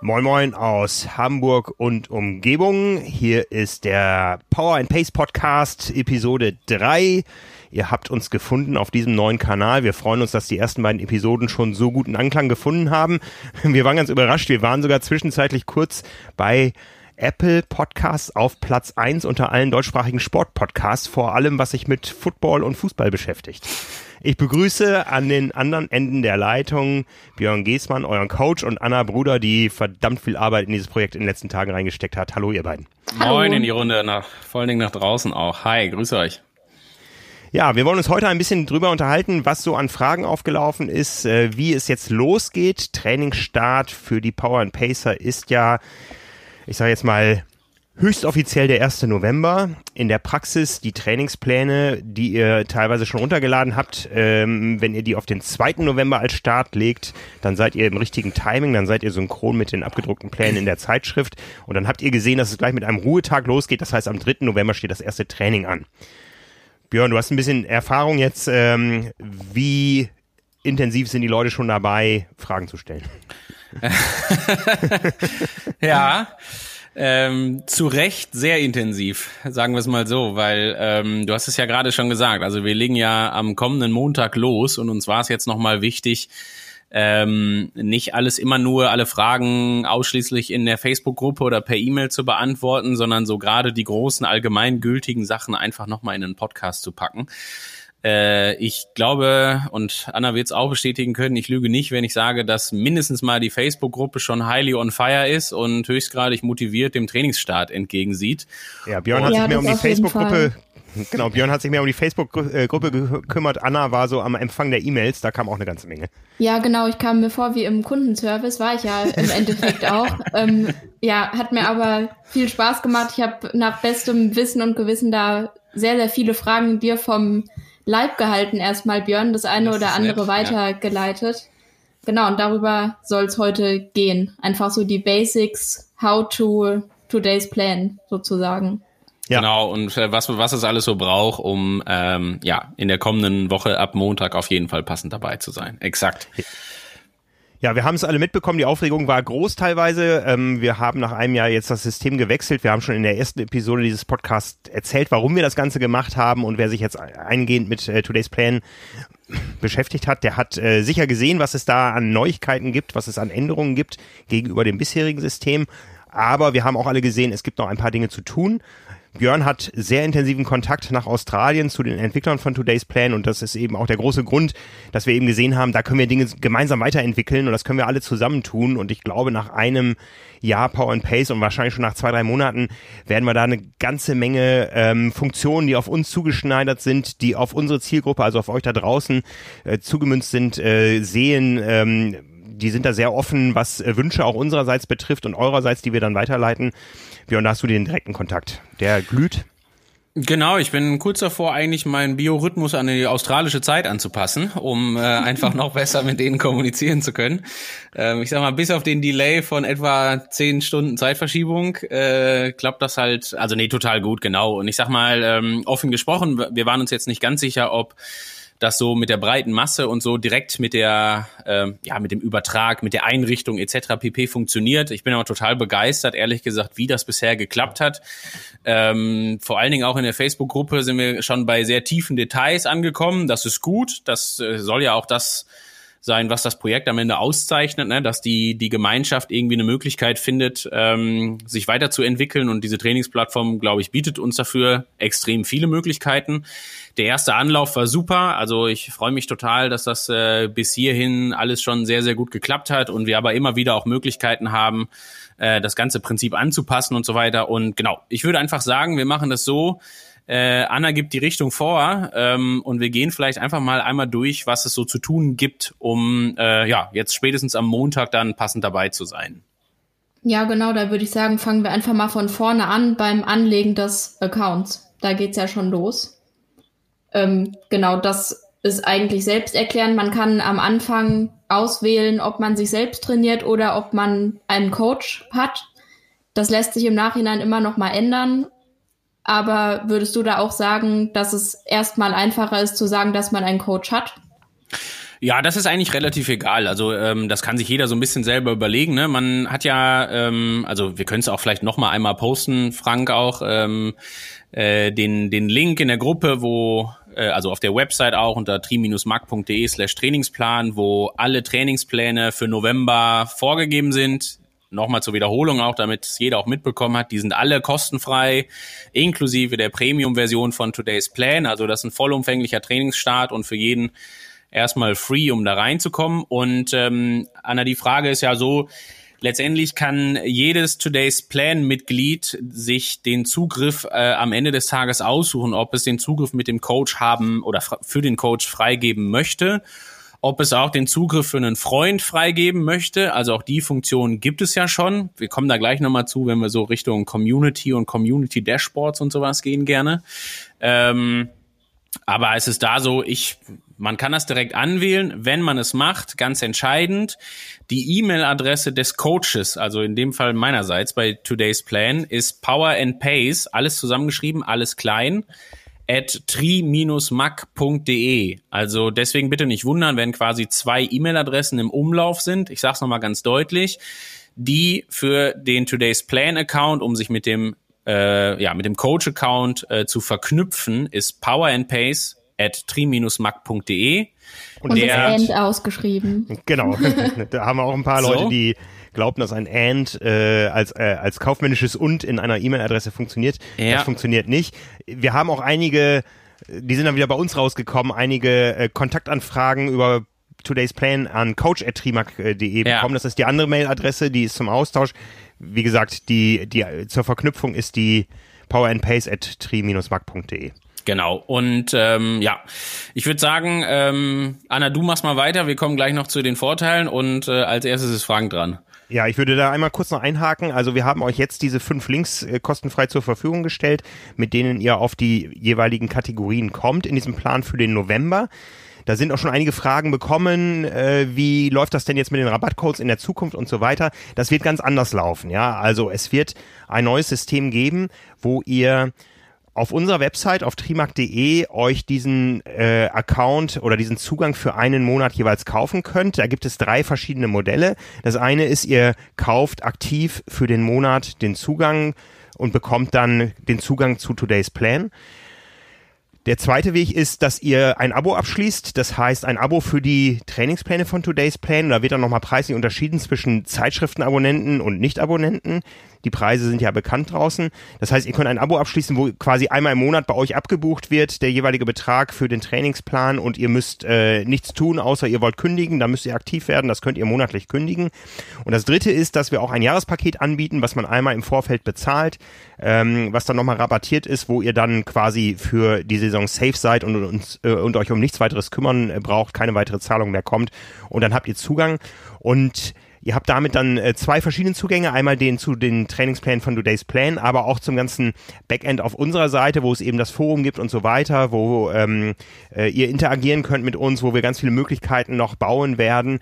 Moin Moin aus Hamburg und Umgebung. Hier ist der Power and Pace Podcast Episode 3. Ihr habt uns gefunden auf diesem neuen Kanal. Wir freuen uns, dass die ersten beiden Episoden schon so guten Anklang gefunden haben. Wir waren ganz überrascht. Wir waren sogar zwischenzeitlich kurz bei Apple Podcasts auf Platz 1 unter allen deutschsprachigen Sportpodcasts, vor allem was sich mit Football und Fußball beschäftigt. Ich begrüße an den anderen Enden der Leitung Björn Geßmann, euren Coach, und Anna Bruder, die verdammt viel Arbeit in dieses Projekt in den letzten Tagen reingesteckt hat. Hallo, ihr beiden. Hallo. Moin in die Runde, nach, vor allen Dingen nach draußen auch. Hi, grüße euch. Ja, wir wollen uns heute ein bisschen drüber unterhalten, was so an Fragen aufgelaufen ist, äh, wie es jetzt losgeht. Trainingsstart für die Power and Pacer ist ja, ich sage jetzt mal, höchstoffiziell der 1. November. In der Praxis die Trainingspläne, die ihr teilweise schon runtergeladen habt, ähm, wenn ihr die auf den 2. November als Start legt, dann seid ihr im richtigen Timing, dann seid ihr synchron mit den abgedruckten Plänen in der Zeitschrift und dann habt ihr gesehen, dass es gleich mit einem Ruhetag losgeht. Das heißt, am 3. November steht das erste Training an. Björn, du hast ein bisschen Erfahrung jetzt. Ähm, wie intensiv sind die Leute schon dabei, Fragen zu stellen? ja, ähm, zu Recht sehr intensiv, sagen wir es mal so, weil ähm, du hast es ja gerade schon gesagt, also wir legen ja am kommenden Montag los und uns war es jetzt nochmal wichtig, ähm, nicht alles immer nur, alle Fragen ausschließlich in der Facebook-Gruppe oder per E-Mail zu beantworten, sondern so gerade die großen allgemeingültigen Sachen einfach nochmal in einen Podcast zu packen. Äh, ich glaube, und Anna wird es auch bestätigen können, ich lüge nicht, wenn ich sage, dass mindestens mal die Facebook-Gruppe schon highly on fire ist und höchstgradig motiviert dem Trainingsstart entgegensieht. Ja, Björn hat ja, sich mehr um die Facebook-Gruppe Genau, Björn hat sich mehr um die Facebook-Gruppe gekümmert. Anna war so am Empfang der E-Mails, da kam auch eine ganze Menge. Ja, genau, ich kam mir vor wie im Kundenservice, war ich ja im Endeffekt auch. Ähm, ja, hat mir aber viel Spaß gemacht. Ich habe nach bestem Wissen und Gewissen da sehr, sehr viele Fragen dir vom Leib gehalten erstmal, Björn, das eine das oder andere nett, weitergeleitet. Ja. Genau, und darüber soll es heute gehen. Einfach so die Basics, how to today's plan sozusagen. Ja. Genau, und äh, was, was es alles so braucht, um ähm, ja in der kommenden Woche ab Montag auf jeden Fall passend dabei zu sein. Exakt. Ja, wir haben es alle mitbekommen. Die Aufregung war groß teilweise. Ähm, wir haben nach einem Jahr jetzt das System gewechselt. Wir haben schon in der ersten Episode dieses Podcasts erzählt, warum wir das Ganze gemacht haben. Und wer sich jetzt eingehend mit äh, Today's Plan beschäftigt hat, der hat äh, sicher gesehen, was es da an Neuigkeiten gibt, was es an Änderungen gibt gegenüber dem bisherigen System. Aber wir haben auch alle gesehen, es gibt noch ein paar Dinge zu tun. Björn hat sehr intensiven Kontakt nach Australien zu den Entwicklern von Today's Plan und das ist eben auch der große Grund, dass wir eben gesehen haben, da können wir Dinge gemeinsam weiterentwickeln und das können wir alle zusammen tun und ich glaube, nach einem Jahr Power and Pace und wahrscheinlich schon nach zwei, drei Monaten werden wir da eine ganze Menge ähm, Funktionen, die auf uns zugeschneidert sind, die auf unsere Zielgruppe, also auf euch da draußen äh, zugemünzt sind, äh, sehen, ähm, die sind da sehr offen, was äh, Wünsche auch unsererseits betrifft und eurerseits, die wir dann weiterleiten. Björn, da hast du den direkten Kontakt. Der glüht. Genau, ich bin kurz davor, eigentlich meinen Biorhythmus an die australische Zeit anzupassen, um äh, einfach noch besser mit denen kommunizieren zu können. Ähm, ich sag mal, bis auf den Delay von etwa zehn Stunden Zeitverschiebung äh, klappt das halt, also nee, total gut, genau. Und ich sag mal, ähm, offen gesprochen, wir waren uns jetzt nicht ganz sicher, ob das so mit der breiten Masse und so direkt mit der, äh, ja, mit dem Übertrag, mit der Einrichtung etc. pp. funktioniert. Ich bin aber total begeistert, ehrlich gesagt, wie das bisher geklappt hat. Ähm, vor allen Dingen auch in der Facebook-Gruppe sind wir schon bei sehr tiefen Details angekommen. Das ist gut. Das äh, soll ja auch das sein, was das Projekt am Ende auszeichnet, ne? dass die, die Gemeinschaft irgendwie eine Möglichkeit findet, ähm, sich weiterzuentwickeln. Und diese Trainingsplattform, glaube ich, bietet uns dafür extrem viele Möglichkeiten. Der erste Anlauf war super. Also ich freue mich total, dass das äh, bis hierhin alles schon sehr, sehr gut geklappt hat und wir aber immer wieder auch Möglichkeiten haben, äh, das ganze Prinzip anzupassen und so weiter. Und genau, ich würde einfach sagen, wir machen das so, äh, Anna gibt die Richtung vor ähm, und wir gehen vielleicht einfach mal einmal durch, was es so zu tun gibt, um äh, ja jetzt spätestens am Montag dann passend dabei zu sein. Ja, genau, da würde ich sagen, fangen wir einfach mal von vorne an beim Anlegen des Accounts. Da geht's ja schon los. Ähm, genau, das ist eigentlich selbst erklären. Man kann am Anfang auswählen, ob man sich selbst trainiert oder ob man einen Coach hat. Das lässt sich im Nachhinein immer noch mal ändern. Aber würdest du da auch sagen, dass es erstmal einfacher ist zu sagen, dass man einen Coach hat? Ja, das ist eigentlich relativ egal. Also ähm, das kann sich jeder so ein bisschen selber überlegen. Ne? Man hat ja, ähm, also wir können es auch vielleicht noch mal einmal posten, Frank auch ähm, äh, den den Link in der Gruppe, wo äh, also auf der Website auch unter tri-mark.de slash Trainingsplan, wo alle Trainingspläne für November vorgegeben sind. Nochmal zur Wiederholung auch, damit es jeder auch mitbekommen hat, die sind alle kostenfrei, inklusive der Premium-Version von Today's Plan. Also das ist ein vollumfänglicher Trainingsstart und für jeden erstmal free, um da reinzukommen. Und ähm, Anna, die Frage ist ja so, letztendlich kann jedes Today's Plan-Mitglied sich den Zugriff äh, am Ende des Tages aussuchen, ob es den Zugriff mit dem Coach haben oder für den Coach freigeben möchte ob es auch den Zugriff für einen Freund freigeben möchte. Also auch die Funktion gibt es ja schon. Wir kommen da gleich nochmal zu, wenn wir so Richtung Community und Community Dashboards und sowas gehen gerne. Ähm, aber es ist da so, ich man kann das direkt anwählen, wenn man es macht, ganz entscheidend. Die E-Mail-Adresse des Coaches, also in dem Fall meinerseits bei Today's Plan, ist Power and Pace, alles zusammengeschrieben, alles klein, at tri-mac.de. Also deswegen bitte nicht wundern, wenn quasi zwei E-Mail-Adressen im Umlauf sind. Ich sage es nochmal ganz deutlich. Die für den Today's Plan Account, um sich mit dem äh, ja mit dem Coach Account äh, zu verknüpfen, ist Power and Pace at tri-mac.de. Und, und der das And ausgeschrieben. Genau. da haben wir auch ein paar so. Leute, die glauben, dass ein And äh, als, äh, als kaufmännisches Und in einer E-Mail-Adresse funktioniert. Ja. Das funktioniert nicht. Wir haben auch einige, die sind dann wieder bei uns rausgekommen, einige äh, Kontaktanfragen über Today's Plan an coach.trimac.de ja. bekommen. Das ist die andere Mailadresse, die ist zum Austausch. Wie gesagt, die, die zur Verknüpfung ist die power and pace at tri-mac.de. Genau. Und ähm, ja, ich würde sagen, ähm, Anna, du machst mal weiter. Wir kommen gleich noch zu den Vorteilen und äh, als erstes ist Frank dran. Ja, ich würde da einmal kurz noch einhaken. Also wir haben euch jetzt diese fünf Links äh, kostenfrei zur Verfügung gestellt, mit denen ihr auf die jeweiligen Kategorien kommt in diesem Plan für den November. Da sind auch schon einige Fragen bekommen, äh, wie läuft das denn jetzt mit den Rabattcodes in der Zukunft und so weiter. Das wird ganz anders laufen, ja. Also es wird ein neues System geben, wo ihr auf unserer Website auf trimark.de euch diesen äh, Account oder diesen Zugang für einen Monat jeweils kaufen könnt. Da gibt es drei verschiedene Modelle. Das eine ist, ihr kauft aktiv für den Monat den Zugang und bekommt dann den Zugang zu Today's Plan. Der zweite Weg ist, dass ihr ein Abo abschließt. Das heißt, ein Abo für die Trainingspläne von Today's Plan. Da wird dann nochmal preislich unterschieden zwischen Zeitschriftenabonnenten und Nicht-Abonnenten. Die Preise sind ja bekannt draußen. Das heißt, ihr könnt ein Abo abschließen, wo quasi einmal im Monat bei euch abgebucht wird, der jeweilige Betrag für den Trainingsplan und ihr müsst äh, nichts tun, außer ihr wollt kündigen. Da müsst ihr aktiv werden. Das könnt ihr monatlich kündigen. Und das dritte ist, dass wir auch ein Jahrespaket anbieten, was man einmal im Vorfeld bezahlt, ähm, was dann nochmal rabattiert ist, wo ihr dann quasi für die Saison safe seid und, und, äh, und euch um nichts weiteres kümmern äh, braucht, keine weitere Zahlung mehr kommt. Und dann habt ihr Zugang. Und Ihr habt damit dann äh, zwei verschiedene Zugänge, einmal den zu den Trainingsplänen von Today's Plan, aber auch zum ganzen Backend auf unserer Seite, wo es eben das Forum gibt und so weiter, wo ähm, äh, ihr interagieren könnt mit uns, wo wir ganz viele Möglichkeiten noch bauen werden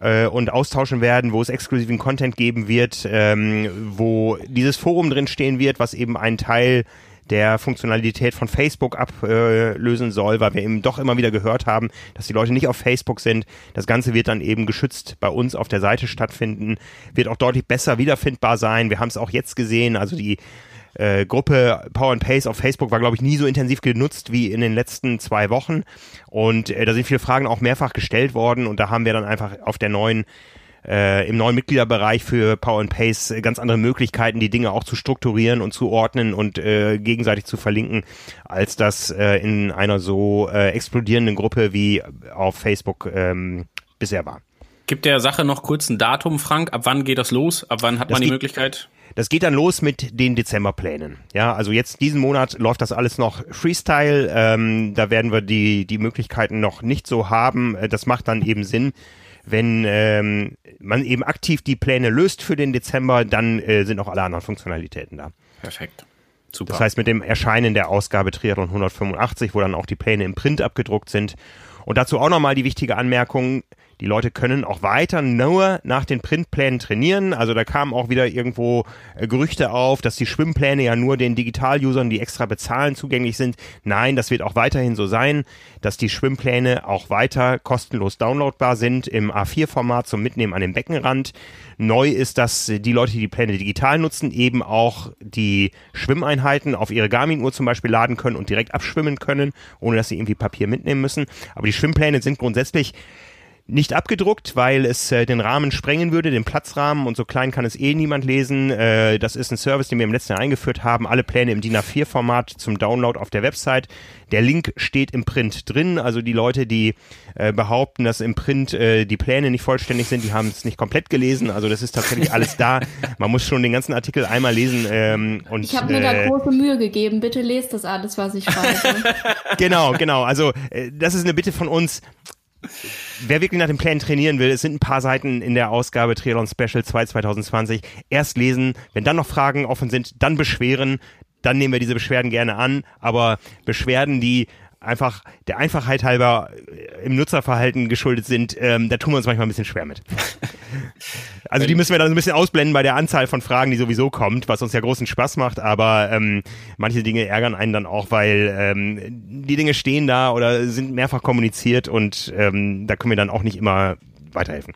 äh, und austauschen werden, wo es exklusiven Content geben wird, ähm, wo dieses Forum drin stehen wird, was eben ein Teil der Funktionalität von Facebook ablösen soll, weil wir eben doch immer wieder gehört haben, dass die Leute nicht auf Facebook sind. Das Ganze wird dann eben geschützt bei uns auf der Seite stattfinden, wird auch deutlich besser wiederfindbar sein. Wir haben es auch jetzt gesehen, also die äh, Gruppe Power and Pace auf Facebook war, glaube ich, nie so intensiv genutzt wie in den letzten zwei Wochen. Und äh, da sind viele Fragen auch mehrfach gestellt worden und da haben wir dann einfach auf der neuen äh, im neuen Mitgliederbereich für Power and Pace ganz andere Möglichkeiten, die Dinge auch zu strukturieren und zu ordnen und äh, gegenseitig zu verlinken, als das äh, in einer so äh, explodierenden Gruppe wie auf Facebook ähm, bisher war. Gibt der Sache noch kurz ein Datum, Frank? Ab wann geht das los? Ab wann hat das man die Möglichkeit? Das geht dann los mit den Dezemberplänen. Ja, also jetzt diesen Monat läuft das alles noch Freestyle. Ähm, da werden wir die die Möglichkeiten noch nicht so haben. Äh, das macht dann eben Sinn, Wenn ähm, man eben aktiv die Pläne löst für den Dezember, dann äh, sind auch alle anderen Funktionalitäten da. Perfekt. Super. Das heißt, mit dem Erscheinen der Ausgabe Triathlon 185, wo dann auch die Pläne im Print abgedruckt sind. Und dazu auch nochmal die wichtige Anmerkung, die Leute können auch weiter nur nach den Printplänen trainieren. Also da kamen auch wieder irgendwo äh, Gerüchte auf, dass die Schwimmpläne ja nur den Digital-Usern, die extra bezahlen, zugänglich sind. Nein, das wird auch weiterhin so sein, dass die Schwimmpläne auch weiter kostenlos downloadbar sind im A4-Format zum Mitnehmen an den Beckenrand. Neu ist, dass die Leute, die die Pläne digital nutzen, eben auch die Schwimmeinheiten auf ihre Garmin-Uhr zum Beispiel laden können und direkt abschwimmen können, ohne dass sie irgendwie Papier mitnehmen müssen. Aber die Schwimmpläne sind grundsätzlich nicht abgedruckt, weil es äh, den Rahmen sprengen würde, den Platzrahmen und so klein kann es eh niemand lesen. Äh, das ist ein Service, den wir im letzten Jahr eingeführt haben. Alle Pläne im DIN A4-Format zum Download auf der Website. Der Link steht im Print drin. Also die Leute, die äh, behaupten, dass im Print äh, die Pläne nicht vollständig sind, die haben es nicht komplett gelesen. Also das ist tatsächlich alles da. Man muss schon den ganzen Artikel einmal lesen. Ähm, und, ich habe mir äh, da große Mühe gegeben. Bitte lest das alles, was ich schreibe. genau, genau. Also äh, das ist eine Bitte von uns Wer wirklich nach dem Plan trainieren will, es sind ein paar Seiten in der Ausgabe Triathlon Special 2 2020. Erst lesen, wenn dann noch Fragen offen sind, dann beschweren, dann nehmen wir diese Beschwerden gerne an. Aber Beschwerden, die einfach der Einfachheit halber äh, im Nutzerverhalten geschuldet sind, ähm, da tun wir uns manchmal ein bisschen schwer mit. Also die müssen wir dann ein bisschen ausblenden bei der Anzahl von Fragen, die sowieso kommt, was uns ja großen Spaß macht, aber ähm, manche Dinge ärgern einen dann auch, weil ähm, die Dinge stehen da oder sind mehrfach kommuniziert und ähm, da können wir dann auch nicht immer weiterhelfen.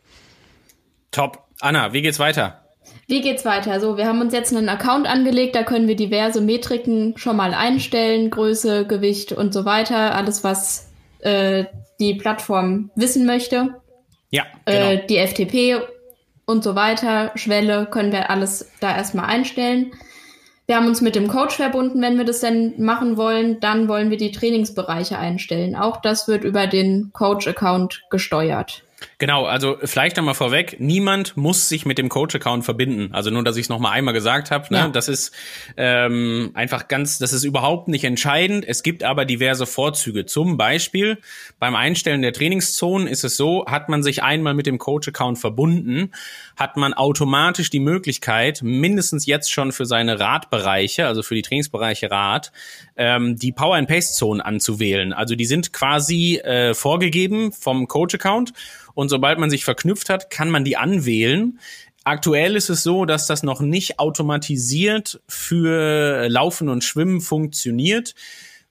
Top. Anna, wie geht's weiter? Wie geht's weiter? So, wir haben uns jetzt einen Account angelegt, da können wir diverse Metriken schon mal einstellen, Größe, Gewicht und so weiter, alles was äh, die Plattform wissen möchte. Ja, genau. Äh, die FTP und so weiter, Schwelle, können wir alles da erstmal einstellen. Wir haben uns mit dem Coach verbunden, wenn wir das denn machen wollen. Dann wollen wir die Trainingsbereiche einstellen. Auch das wird über den Coach-Account gesteuert. Genau, also vielleicht nochmal vorweg, niemand muss sich mit dem Coach-Account verbinden. Also nur, dass ich es nochmal einmal gesagt habe, ne? Ja. das ist ähm, einfach ganz, das ist überhaupt nicht entscheidend. Es gibt aber diverse Vorzüge. Zum Beispiel beim Einstellen der Trainingszonen ist es so, hat man sich einmal mit dem Coach-Account verbunden, hat man automatisch die Möglichkeit, mindestens jetzt schon für seine Radbereiche, also für die Trainingsbereiche Rad, ähm, die Power-and-Pace-Zonen anzuwählen. Also die sind quasi äh, vorgegeben vom Coach-Account und sobald man sich verknüpft hat, kann man die anwählen. Aktuell ist es so, dass das noch nicht automatisiert für Laufen und Schwimmen funktioniert.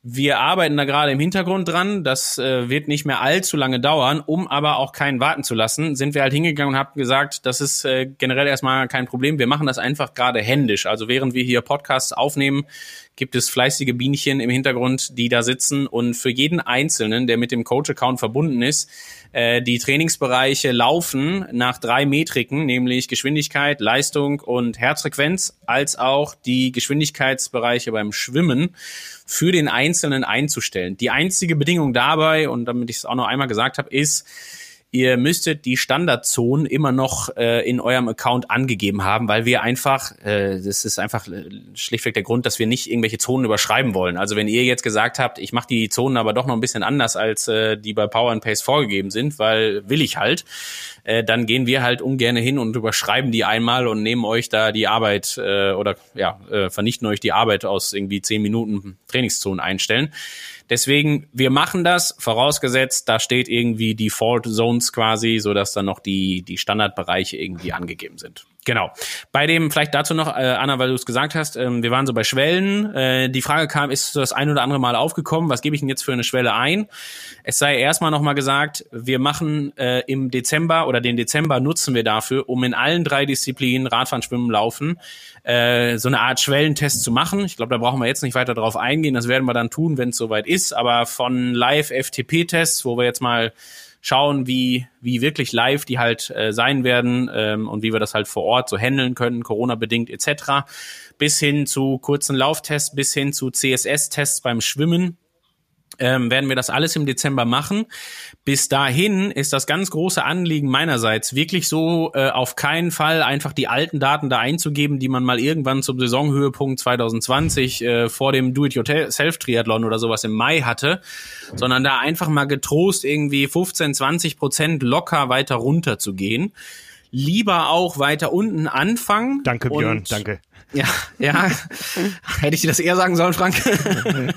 Wir arbeiten da gerade im Hintergrund dran. Das äh, wird nicht mehr allzu lange dauern. Um aber auch keinen warten zu lassen, sind wir halt hingegangen und haben gesagt, das ist äh, generell erstmal kein Problem. Wir machen das einfach gerade händisch. Also während wir hier Podcasts aufnehmen, gibt es fleißige Bienchen im Hintergrund, die da sitzen und für jeden Einzelnen, der mit dem Coach-Account verbunden ist, äh, die Trainingsbereiche laufen nach drei Metriken, nämlich Geschwindigkeit, Leistung und Herzfrequenz, als auch die Geschwindigkeitsbereiche beim Schwimmen für den Einzelnen einzustellen. Die einzige Bedingung dabei, und damit ich es auch noch einmal gesagt habe, ist, ihr müsstet die Standardzonen immer noch äh, in eurem Account angegeben haben, weil wir einfach, äh, das ist einfach äh, schlichtweg der Grund, dass wir nicht irgendwelche Zonen überschreiben wollen. Also wenn ihr jetzt gesagt habt, ich mache die Zonen aber doch noch ein bisschen anders, als äh, die bei Power and Pace vorgegeben sind, weil will ich halt, äh, dann gehen wir halt ungern hin und überschreiben die einmal und nehmen euch da die Arbeit äh, oder ja, äh, vernichten euch die Arbeit aus irgendwie zehn Minuten Trainingszonen einstellen. Deswegen, wir machen das, vorausgesetzt, da steht irgendwie Default Zones quasi, so dass dann noch die, die Standardbereiche irgendwie angegeben sind. Genau. Bei dem, vielleicht dazu noch, äh, Anna, weil du es gesagt hast, ähm, wir waren so bei Schwellen. Äh, die Frage kam, ist das ein oder andere Mal aufgekommen, was gebe ich denn jetzt für eine Schwelle ein? Es sei erstmal nochmal gesagt, wir machen äh, im Dezember oder den Dezember nutzen wir dafür, um in allen drei Disziplinen, Radfahren, Schwimmen, Laufen, äh, so eine Art Schwellentest zu machen. Ich glaube, da brauchen wir jetzt nicht weiter drauf eingehen. Das werden wir dann tun, wenn es soweit ist. Aber von Live-FTP-Tests, wo wir jetzt mal schauen, wie, wie wirklich live die halt äh, sein werden ähm, und wie wir das halt vor Ort so handeln können, Corona-bedingt etc. Bis hin zu kurzen Lauftests, bis hin zu CSS-Tests beim Schwimmen ähm, werden wir das alles im Dezember machen. Bis dahin ist das ganz große Anliegen meinerseits wirklich so äh, auf keinen Fall einfach die alten Daten da einzugeben, die man mal irgendwann zum Saisonhöhepunkt 2020 äh, vor dem Do-it-yourself-Triathlon oder sowas im Mai hatte, sondern da einfach mal getrost irgendwie 15, 20 Prozent locker weiter runter zu gehen lieber auch weiter unten anfangen. Danke, Björn, danke. Ja, ja. Hätte ich dir das eher sagen sollen, Frank?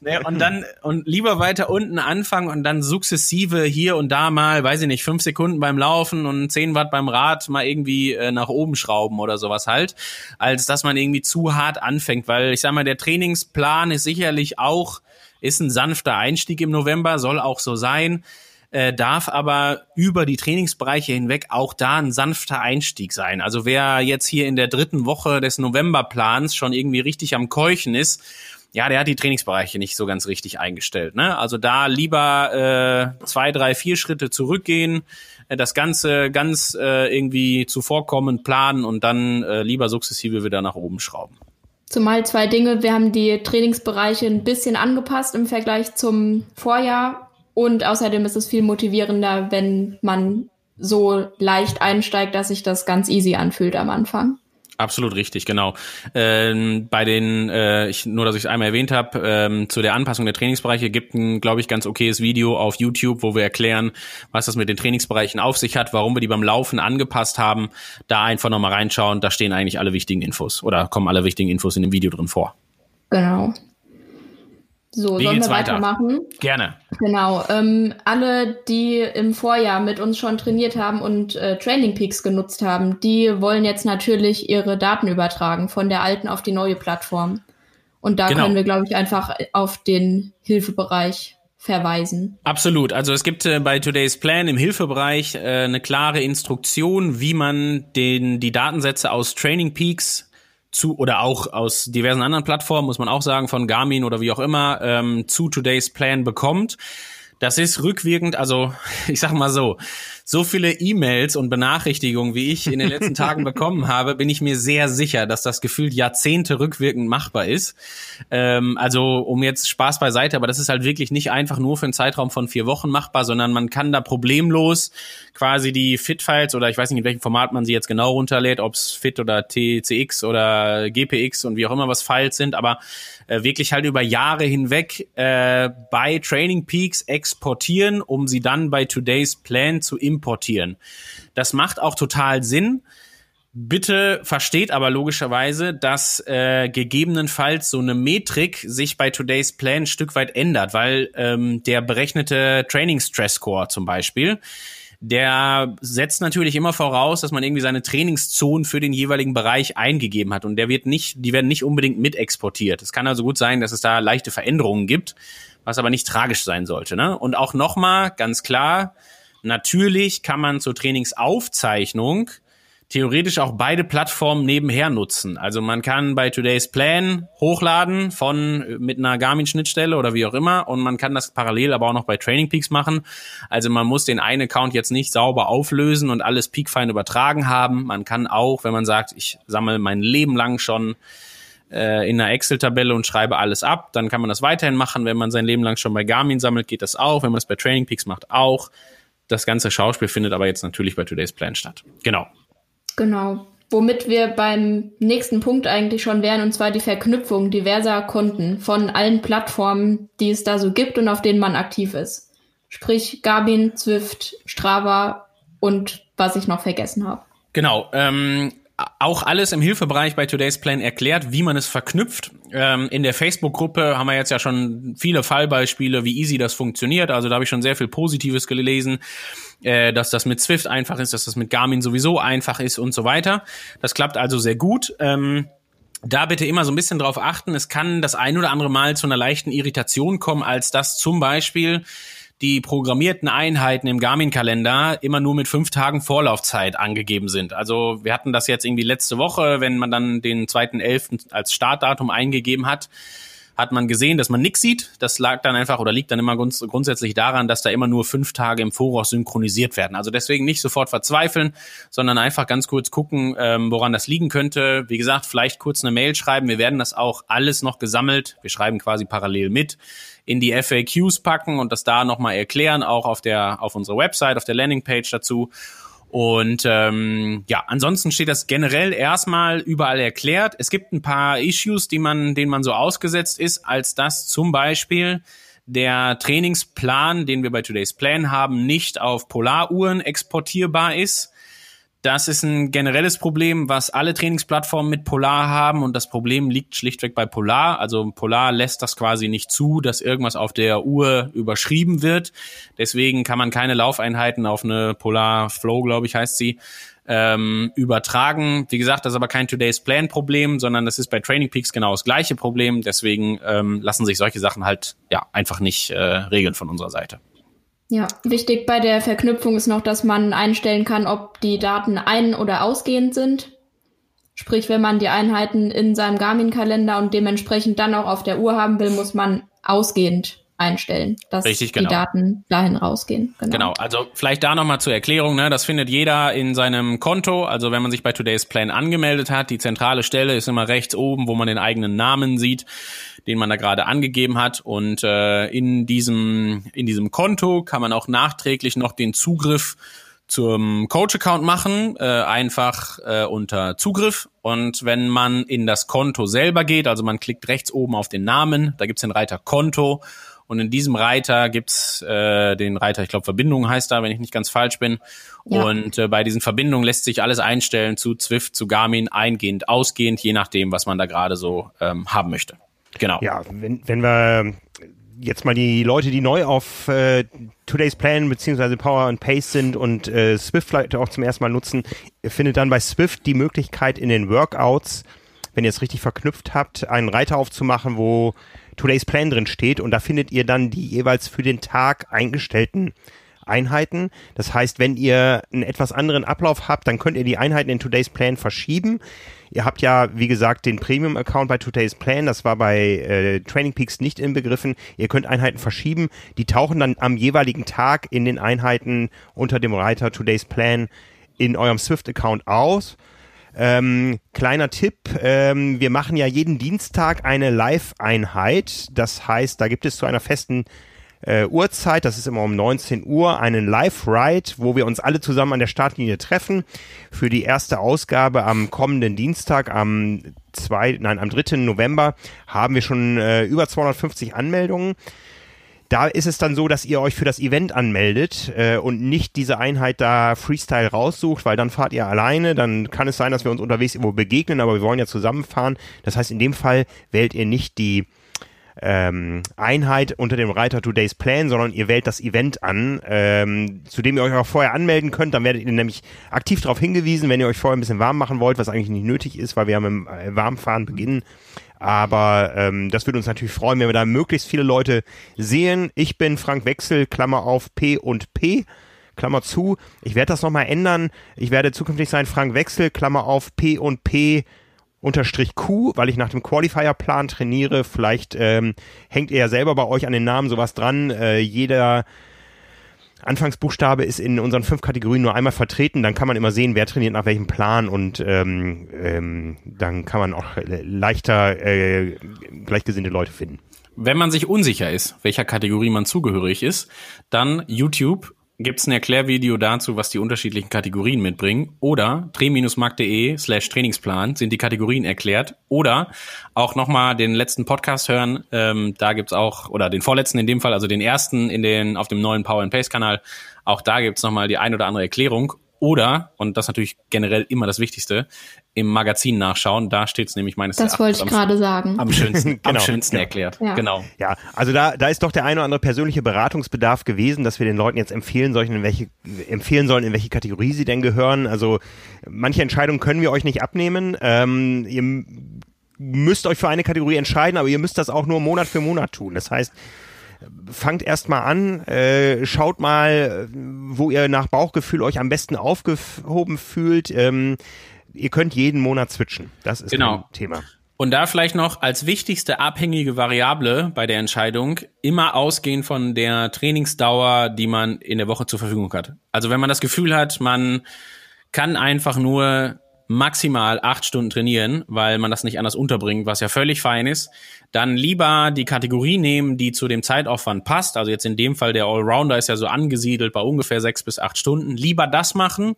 nee, und dann, und lieber weiter unten anfangen und dann sukzessive hier und da mal, weiß ich nicht, fünf Sekunden beim Laufen und zehn Watt beim Rad mal irgendwie äh, nach oben schrauben oder sowas halt, als dass man irgendwie zu hart anfängt, weil ich sag mal, der Trainingsplan ist sicherlich auch, ist ein sanfter Einstieg im November, soll auch so sein äh, darf aber über die Trainingsbereiche hinweg auch da ein sanfter Einstieg sein. Also wer jetzt hier in der dritten Woche des Novemberplans schon irgendwie richtig am Keuchen ist, ja, der hat die Trainingsbereiche nicht so ganz richtig eingestellt. Ne? Also da lieber äh, zwei, drei, vier Schritte zurückgehen, äh, das Ganze ganz äh, irgendwie zuvorkommend planen und dann äh, lieber sukzessive wieder nach oben schrauben. Zumal zwei Dinge, wir haben die Trainingsbereiche ein bisschen angepasst im Vergleich zum Vorjahr. Und außerdem ist es viel motivierender, wenn man so leicht einsteigt, dass sich das ganz easy anfühlt am Anfang. Absolut richtig, genau. Ähm, bei den, äh, ich, nur dass ich es einmal erwähnt habe, ähm, zu der Anpassung der Trainingsbereiche gibt ein, glaube ich, ganz okayes Video auf YouTube, wo wir erklären, was das mit den Trainingsbereichen auf sich hat, warum wir die beim Laufen angepasst haben. Da einfach nochmal reinschauen, da stehen eigentlich alle wichtigen Infos oder kommen alle wichtigen Infos in dem Video drin vor. Genau. So, Wie sollen wir weiter? weitermachen? Gerne. Genau. Ähm, alle, die im Vorjahr mit uns schon trainiert haben und äh, Training Peaks genutzt haben, die wollen jetzt natürlich ihre Daten übertragen von der alten auf die neue Plattform. Und da Genau. können wir, glaube ich, einfach auf den Hilfebereich verweisen. Absolut. Also es gibt äh, bei Today's Plan im Hilfebereich äh, eine klare Instruktion, wie man den, die Datensätze aus Training Peaks zu oder auch aus diversen anderen Plattformen, muss man auch sagen, von Garmin oder wie auch immer, ähm, zu Today's Plan bekommt. Das ist rückwirkend, also ich sag mal so, so viele E-Mails und Benachrichtigungen, wie ich in den letzten Tagen bekommen habe, bin ich mir sehr sicher, dass das gefühlt Jahrzehnte rückwirkend machbar ist. Ähm, also um jetzt Spaß beiseite, aber das ist halt wirklich nicht einfach nur für einen Zeitraum von vier Wochen machbar, sondern man kann da problemlos quasi die Fit-Files oder ich weiß nicht, in welchem Format man sie jetzt genau runterlädt, ob es Fit oder TCX oder GPX und wie auch immer was Files sind, aber äh, wirklich halt über Jahre hinweg äh, bei Training Peaks exportieren, um sie dann bei Today's Plan zu importieren. Das macht auch total Sinn. Bitte versteht aber logischerweise, dass äh, gegebenenfalls so eine Metrik sich bei Today's Plan ein Stück weit ändert, weil ähm, der berechnete Training Stress Score zum Beispiel, der setzt natürlich immer voraus, dass man irgendwie seine Trainingszonen für den jeweiligen Bereich eingegeben hat und der wird nicht, die werden nicht unbedingt mit exportiert. Es kann also gut sein, dass es da leichte Veränderungen gibt, was aber nicht tragisch sein sollte. Ne? Und auch nochmal ganz klar, natürlich kann man zur Trainingsaufzeichnung theoretisch auch beide Plattformen nebenher nutzen. Also man kann bei Today's Plan hochladen von mit einer Garmin-Schnittstelle oder wie auch immer und man kann das parallel aber auch noch bei Training Peaks machen. Also man muss den einen Account jetzt nicht sauber auflösen und alles peakfein übertragen haben. Man kann auch, wenn man sagt, ich sammle mein Leben lang schon äh, in einer Excel-Tabelle und schreibe alles ab, dann kann man das weiterhin machen. Wenn man sein Leben lang schon bei Garmin sammelt, geht das auch. Wenn man das bei Training Peaks macht, auch. Das ganze Schauspiel findet aber jetzt natürlich bei Today's Plan statt. Genau. Genau. Womit wir beim nächsten Punkt eigentlich schon wären, und zwar die Verknüpfung diverser Konten von allen Plattformen, die es da so gibt und auf denen man aktiv ist. Sprich Garmin, Zwift, Strava und was ich noch vergessen habe. Genau. Ähm, auch alles im Hilfebereich bei Today's Plan erklärt, wie man es verknüpft. Ähm, in der Facebook-Gruppe haben wir jetzt ja schon viele Fallbeispiele, wie easy das funktioniert. Also da habe ich schon sehr viel Positives gelesen, äh, dass das mit Swift einfach ist, dass das mit Garmin sowieso einfach ist und so weiter. Das klappt also sehr gut. Ähm, da bitte immer so ein bisschen drauf achten. Es kann das ein oder andere Mal zu einer leichten Irritation kommen, als dass zum Beispiel die programmierten Einheiten im Garmin-Kalender immer nur mit fünf Tagen Vorlaufzeit angegeben sind. Also wir hatten das jetzt irgendwie letzte Woche, wenn man dann den 2.11. als Startdatum eingegeben hat, hat man gesehen, dass man nichts sieht. Das lag dann einfach oder liegt dann immer grunds grundsätzlich daran, dass da immer nur fünf Tage im Voraus synchronisiert werden. Also deswegen nicht sofort verzweifeln, sondern einfach ganz kurz gucken, ähm, woran das liegen könnte. Wie gesagt, vielleicht kurz eine Mail schreiben. Wir werden das auch alles noch gesammelt. Wir schreiben quasi parallel mit in die FAQs packen und das da nochmal erklären, auch auf der auf unserer Website, auf der Landingpage dazu. Und ähm, ja, ansonsten steht das generell erstmal überall erklärt. Es gibt ein paar Issues, die man, denen man so ausgesetzt ist, als dass zum Beispiel der Trainingsplan, den wir bei Today's Plan haben, nicht auf Polaruhren exportierbar ist. Das ist ein generelles Problem, was alle Trainingsplattformen mit Polar haben und das Problem liegt schlichtweg bei Polar. Also Polar lässt das quasi nicht zu, dass irgendwas auf der Uhr überschrieben wird. Deswegen kann man keine Laufeinheiten auf eine Polar Flow, glaube ich, heißt sie, ähm, übertragen. Wie gesagt, das ist aber kein Today's Plan Problem, sondern das ist bei Training Peaks genau das gleiche Problem. Deswegen ähm, lassen sich solche Sachen halt ja einfach nicht äh, regeln von unserer Seite. Ja, wichtig bei der Verknüpfung ist noch, dass man einstellen kann, ob die Daten ein- oder ausgehend sind. Sprich, wenn man die Einheiten in seinem Garmin-Kalender und dementsprechend dann auch auf der Uhr haben will, muss man ausgehend einstellen, dass Richtig, genau. die Daten dahin rausgehen. Genau. genau, also vielleicht da nochmal zur Erklärung, ne? das findet jeder in seinem Konto, also wenn man sich bei Today's Plan angemeldet hat, die zentrale Stelle ist immer rechts oben, wo man den eigenen Namen sieht, den man da gerade angegeben hat und äh, in diesem in diesem Konto kann man auch nachträglich noch den Zugriff zum Coach-Account machen, äh, einfach äh, unter Zugriff. Und wenn man in das Konto selber geht, also man klickt rechts oben auf den Namen, da gibt's den Reiter Konto und in diesem Reiter gibt's äh, den Reiter, ich glaube Verbindung heißt da, wenn ich nicht ganz falsch bin. Ja. Und äh, bei diesen Verbindungen lässt sich alles einstellen zu Zwift, zu Garmin, eingehend, ausgehend, je nachdem, was man da gerade so ähm, haben möchte. Genau. Ja, wenn, wenn wir jetzt mal die Leute, die neu auf äh, Today's Plan beziehungsweise Power and Pace sind und äh, Swift vielleicht auch zum ersten Mal nutzen, findet dann bei Swift die Möglichkeit in den Workouts, wenn ihr es richtig verknüpft habt, einen Reiter aufzumachen, wo Today's Plan drin steht und da findet ihr dann die jeweils für den Tag eingestellten Einheiten. Das heißt, wenn ihr einen etwas anderen Ablauf habt, dann könnt ihr die Einheiten in Today's Plan verschieben. Ihr habt ja, wie gesagt, den Premium-Account bei Today's Plan. Das war bei äh, Training Peaks nicht inbegriffen. Ihr könnt Einheiten verschieben. Die tauchen dann am jeweiligen Tag in den Einheiten unter dem Reiter Today's Plan in eurem Swift-Account aus. Ähm, kleiner Tipp, ähm, wir machen ja jeden Dienstag eine Live-Einheit. Das heißt, da gibt es zu einer festen äh, Uhrzeit, das ist immer um 19 Uhr, einen Live-Ride, wo wir uns alle zusammen an der Startlinie treffen für die erste Ausgabe am kommenden Dienstag, am zwei, nein, am 3. November haben wir schon äh, über 250 Anmeldungen da ist es dann so, dass ihr euch für das Event anmeldet äh, und nicht diese Einheit da Freestyle raussucht, weil dann fahrt ihr alleine, dann kann es sein, dass wir uns unterwegs irgendwo begegnen, aber wir wollen ja zusammenfahren. Das heißt, in dem Fall wählt ihr nicht die ähm, Einheit unter dem Reiter Today's Plan, sondern ihr wählt das Event an, ähm, zu dem ihr euch auch vorher anmelden könnt. Dann werdet ihr nämlich aktiv darauf hingewiesen, wenn ihr euch vorher ein bisschen warm machen wollt, was eigentlich nicht nötig ist, weil wir ja mit dem Warmfahren beginnen. Aber ähm, das würde uns natürlich freuen, wenn wir da möglichst viele Leute sehen. Ich bin Frank Wechsel, Klammer auf P und P. Klammer zu. Ich werde das nochmal ändern. Ich werde zukünftig sein Frank Wechsel, Klammer auf P und P unterstrich Q, weil ich nach dem Qualifier-Plan trainiere. Vielleicht ähm, hängt ihr ja selber bei euch an den Namen sowas dran. Äh, jeder Anfangsbuchstabe ist in unseren fünf Kategorien nur einmal vertreten, dann kann man immer sehen, wer trainiert nach welchem Plan und ähm, ähm, dann kann man auch leichter äh, gleichgesinnte Leute finden. Wenn man sich unsicher ist, welcher Kategorie man zugehörig ist, dann YouTube gibt es ein Erklärvideo dazu, was die unterschiedlichen Kategorien mitbringen. Oder dreh-markt.de slash Trainingsplan sind die Kategorien erklärt. Oder auch nochmal den letzten Podcast hören. Ähm, da gibt's auch, oder den vorletzten in dem Fall, also den ersten in den, auf dem neuen Power and Pace Kanal. Auch da gibt's nochmal die ein oder andere Erklärung. Oder, und das ist natürlich generell immer das Wichtigste, im Magazin nachschauen. Da steht es nämlich meines Erachtens. Das wollte ich gerade sagen. Am schönsten, genau, am schönsten genau. erklärt. Ja. Genau. Ja, also da, da ist doch der eine oder andere persönliche Beratungsbedarf gewesen, dass wir den Leuten jetzt empfehlen sollen, in welche, empfehlen sollen, in welche Kategorie sie denn gehören. Also manche Entscheidungen können wir euch nicht abnehmen. Ähm, ihr müsst euch für eine Kategorie entscheiden, aber ihr müsst das auch nur Monat für Monat tun. Das heißt, fangt erst mal an, äh, schaut mal, wo ihr nach Bauchgefühl euch am besten aufgehoben fühlt. Ähm, ihr könnt jeden Monat switchen. Das ist genau. ein Thema. Und da vielleicht noch als wichtigste abhängige Variable bei der Entscheidung immer ausgehen von der Trainingsdauer, die man in der Woche zur Verfügung hat. Also wenn man das Gefühl hat, man kann einfach nur maximal acht Stunden trainieren, weil man das nicht anders unterbringt, was ja völlig fein ist, dann lieber die Kategorie nehmen, die zu dem Zeitaufwand passt. Also jetzt in dem Fall der Allrounder ist ja so angesiedelt bei ungefähr sechs bis acht Stunden. Lieber das machen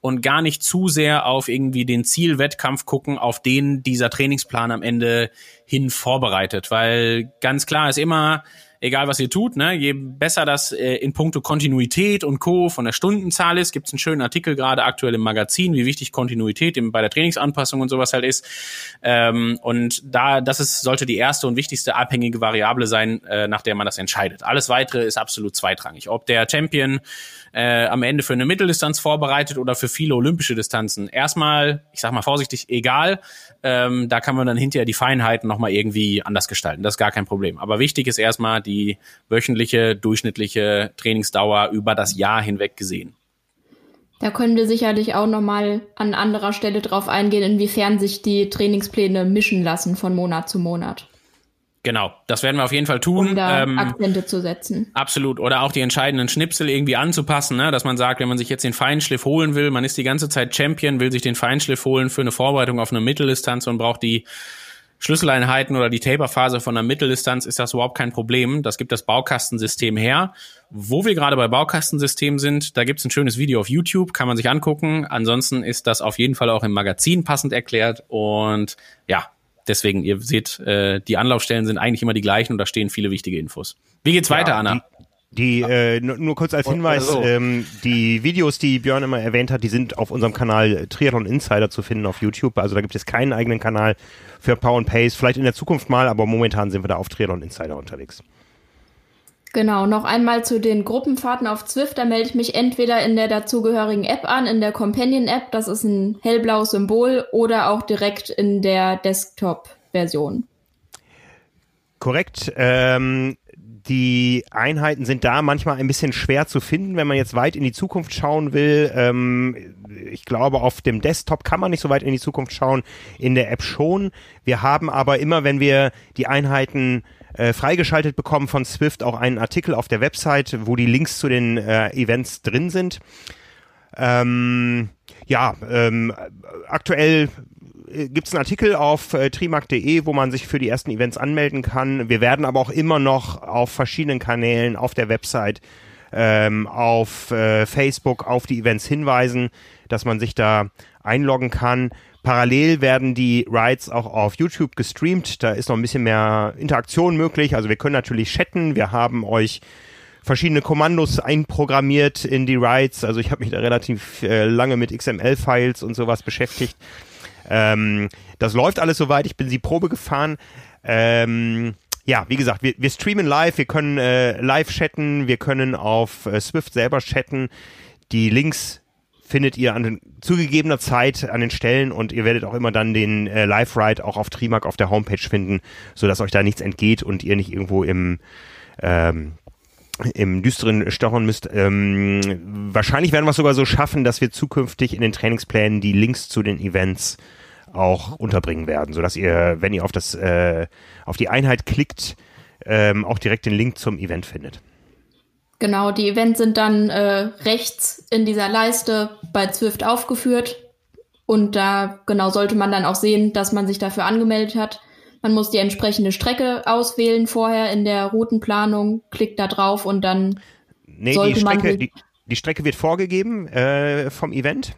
und gar nicht zu sehr auf irgendwie den Zielwettkampf gucken, auf den dieser Trainingsplan am Ende hin vorbereitet. Weil ganz klar ist immer, egal was ihr tut, ne, je besser das äh, in puncto Kontinuität und Co. von der Stundenzahl ist, gibt es einen schönen Artikel gerade aktuell im Magazin, wie wichtig Kontinuität im, bei der Trainingsanpassung und sowas halt ist. Ähm, und da, das ist, sollte die erste und wichtigste abhängige Variable sein, äh, nach der man das entscheidet. Alles weitere ist absolut zweitrangig. Ob der Champion äh, am Ende für eine Mitteldistanz vorbereitet oder für viele olympische Distanzen. Erstmal, ich sag mal vorsichtig, egal. Ähm, da kann man dann hinterher die Feinheiten nochmal irgendwie anders gestalten. Das ist gar kein Problem. Aber wichtig ist erstmal die wöchentliche, durchschnittliche Trainingsdauer über das Jahr hinweg gesehen. Da können wir sicherlich auch nochmal an anderer Stelle drauf eingehen, inwiefern sich die Trainingspläne mischen lassen von Monat zu Monat. Genau, das werden wir auf jeden Fall tun. Um da ähm, Akzente zu setzen. Absolut. Oder auch die entscheidenden Schnipsel irgendwie anzupassen, ne? dass man sagt, wenn man sich jetzt den Feinschliff holen will, man ist die ganze Zeit Champion, will sich den Feinschliff holen für eine Vorbereitung auf eine Mitteldistanz und braucht die Schlüsseleinheiten oder die Taperphase von einer Mitteldistanz, ist das überhaupt kein Problem. Das gibt das Baukastensystem her. Wo wir gerade bei Baukastensystemen sind, da gibt's ein schönes Video auf YouTube, kann man sich angucken. Ansonsten ist das auf jeden Fall auch im Magazin passend erklärt. Und ja, deswegen, ihr seht, äh, die Anlaufstellen sind eigentlich immer die gleichen und da stehen viele wichtige Infos. Wie geht's weiter, ja, Anna? Die, äh, nur kurz als Hinweis, also. ähm, die Videos, die Björn immer erwähnt hat, die sind auf unserem Kanal Triathlon Insider zu finden auf YouTube. Also da gibt es keinen eigenen Kanal für Power and Pace. Vielleicht in der Zukunft mal, aber momentan sind wir da auf Triathlon Insider unterwegs. Genau, noch einmal zu den Gruppenfahrten auf Zwift. Da melde ich mich entweder in der dazugehörigen App an, in der Companion-App, das ist ein hellblaues Symbol, oder auch direkt in der Desktop-Version. Korrekt. Ähm, die Einheiten sind da manchmal ein bisschen schwer zu finden, wenn man jetzt weit in die Zukunft schauen will. Ähm, ich glaube, auf dem Desktop kann man nicht so weit in die Zukunft schauen, in der App schon. Wir haben aber immer, wenn wir die Einheiten äh, freigeschaltet bekommen von Swift auch einen Artikel auf der Website, wo die Links zu den äh, Events drin sind. Ähm, ja, ähm, aktuell äh, gibt es einen Artikel auf äh, trimark.de, wo man sich für die ersten Events anmelden kann. Wir werden aber auch immer noch auf verschiedenen Kanälen, auf der Website, ähm, auf äh, Facebook, auf die Events hinweisen, dass man sich da einloggen kann. Parallel werden die Rides auch auf YouTube gestreamt. Da ist noch ein bisschen mehr Interaktion möglich. Also wir können natürlich chatten. Wir haben euch verschiedene Kommandos einprogrammiert in die Rides. Also ich habe mich da relativ äh, lange mit XML-Files und sowas beschäftigt. Ähm, das läuft alles soweit. Ich bin sie Probe gefahren. Ähm, ja, wie gesagt, wir, wir streamen live, wir können äh, live chatten, wir können auf äh, Swift selber chatten. Die Links findet ihr an zugegebener Zeit an den Stellen und ihr werdet auch immer dann den äh, Live-Ride auch auf Trimark auf der Homepage finden, sodass euch da nichts entgeht und ihr nicht irgendwo im ähm, im düsteren stochern müsst. Ähm, wahrscheinlich werden wir es sogar so schaffen, dass wir zukünftig in den Trainingsplänen die Links zu den Events auch unterbringen werden, sodass ihr, wenn ihr auf das äh, auf die Einheit klickt, ähm, auch direkt den Link zum Event findet. Genau, die Events sind dann äh, rechts in dieser Leiste bei Zwift aufgeführt. Und da genau sollte man dann auch sehen, dass man sich dafür angemeldet hat. Man muss die entsprechende Strecke auswählen vorher in der Routenplanung, klickt da drauf und dann nee, sollte die Strecke, man die, die Strecke wird vorgegeben äh, vom Event.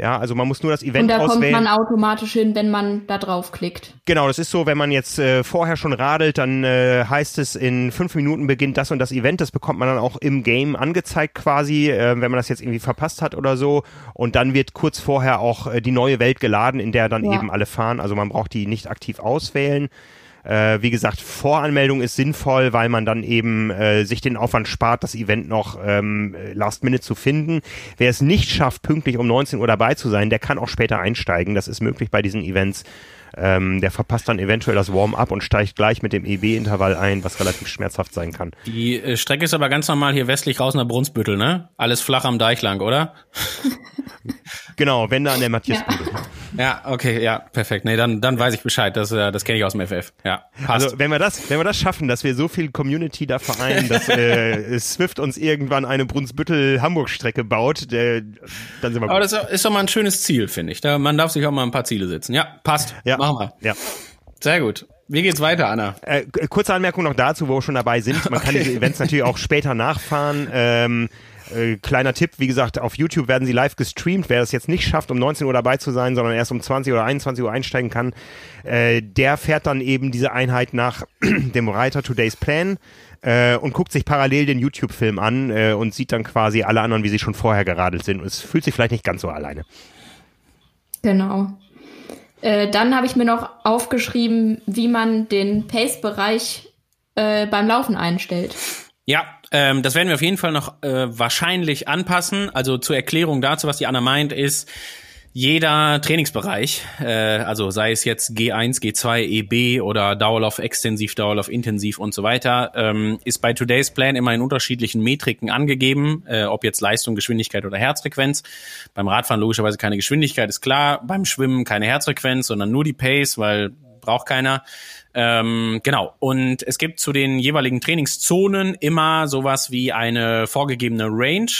Ja, also man muss nur das Event auswählen. Und da auswählen. kommt man automatisch hin, wenn man da draufklickt. Genau, das ist so, wenn man jetzt äh, vorher schon radelt, dann äh, heißt es, in fünf Minuten beginnt das und das Event. Das bekommt man dann auch im Game angezeigt quasi, äh, wenn man das jetzt irgendwie verpasst hat oder so. Und dann wird kurz vorher auch äh, die neue Welt geladen, in der dann ja. eben alle fahren. Also man braucht die nicht aktiv auswählen. Äh, wie gesagt, Voranmeldung ist sinnvoll, weil man dann eben äh, sich den Aufwand spart, das Event noch ähm, last minute zu finden. Wer es nicht schafft, pünktlich um 19 Uhr dabei zu sein, der kann auch später einsteigen. Das ist möglich bei diesen Events. Ähm, der verpasst dann eventuell das Warm-up und steigt gleich mit dem EB-Intervall ein, was relativ schmerzhaft sein kann. Die äh, Strecke ist aber ganz normal hier westlich raus nach Brunsbüttel, ne? Alles flach am Deich lang, oder? genau, wenn da an der Matthias ja. Ja, okay, ja, perfekt. Nee, dann, dann weiß ich Bescheid. Das, äh, das kenne ich aus dem FF. Ja, passt. Also wenn wir das, wenn wir das schaffen, dass wir so viel Community da vereinen, dass äh, Swift uns irgendwann eine Brunsbüttel-Hamburg-Strecke baut, der, dann sind wir gut. Aber das ist doch mal ein schönes Ziel, finde ich. Da, man darf sich auch mal ein paar Ziele setzen. Ja, passt. Ja. Machen wir. Ja. Sehr gut. Wie geht's weiter, Anna? Äh, kurze Anmerkung noch dazu, wo wir schon dabei sind. Man kann diese Events natürlich auch später nachfahren. Ähm, äh, kleiner Tipp, wie gesagt, auf YouTube werden sie live gestreamt. Wer das jetzt nicht schafft, um 19 Uhr dabei zu sein, sondern erst um 20 oder 21 Uhr einsteigen kann, äh, der fährt dann eben diese Einheit nach dem Reiter Today's Plan äh, und guckt sich parallel den YouTube-Film an äh, und sieht dann quasi alle anderen, wie sie schon vorher geradelt sind. Und es fühlt sich vielleicht nicht ganz so alleine. Genau. Äh, dann habe ich mir noch aufgeschrieben, wie man den Pace-Bereich äh, beim Laufen einstellt. Ja, ähm, das werden wir auf jeden Fall noch äh, wahrscheinlich anpassen. Also zur Erklärung dazu, was die Anna meint, ist, jeder Trainingsbereich, äh, also sei es jetzt G1, G2, EB oder Dauerlauf extensiv, Dauerlauf intensiv und so weiter, ähm, ist bei Today's Plan immer in unterschiedlichen Metriken angegeben, äh, ob jetzt Leistung, Geschwindigkeit oder Herzfrequenz. Beim Radfahren logischerweise keine Geschwindigkeit, ist klar. Beim Schwimmen keine Herzfrequenz, sondern nur die Pace, weil braucht keiner. Ähm, genau. Und es gibt zu den jeweiligen Trainingszonen immer sowas wie eine vorgegebene Range.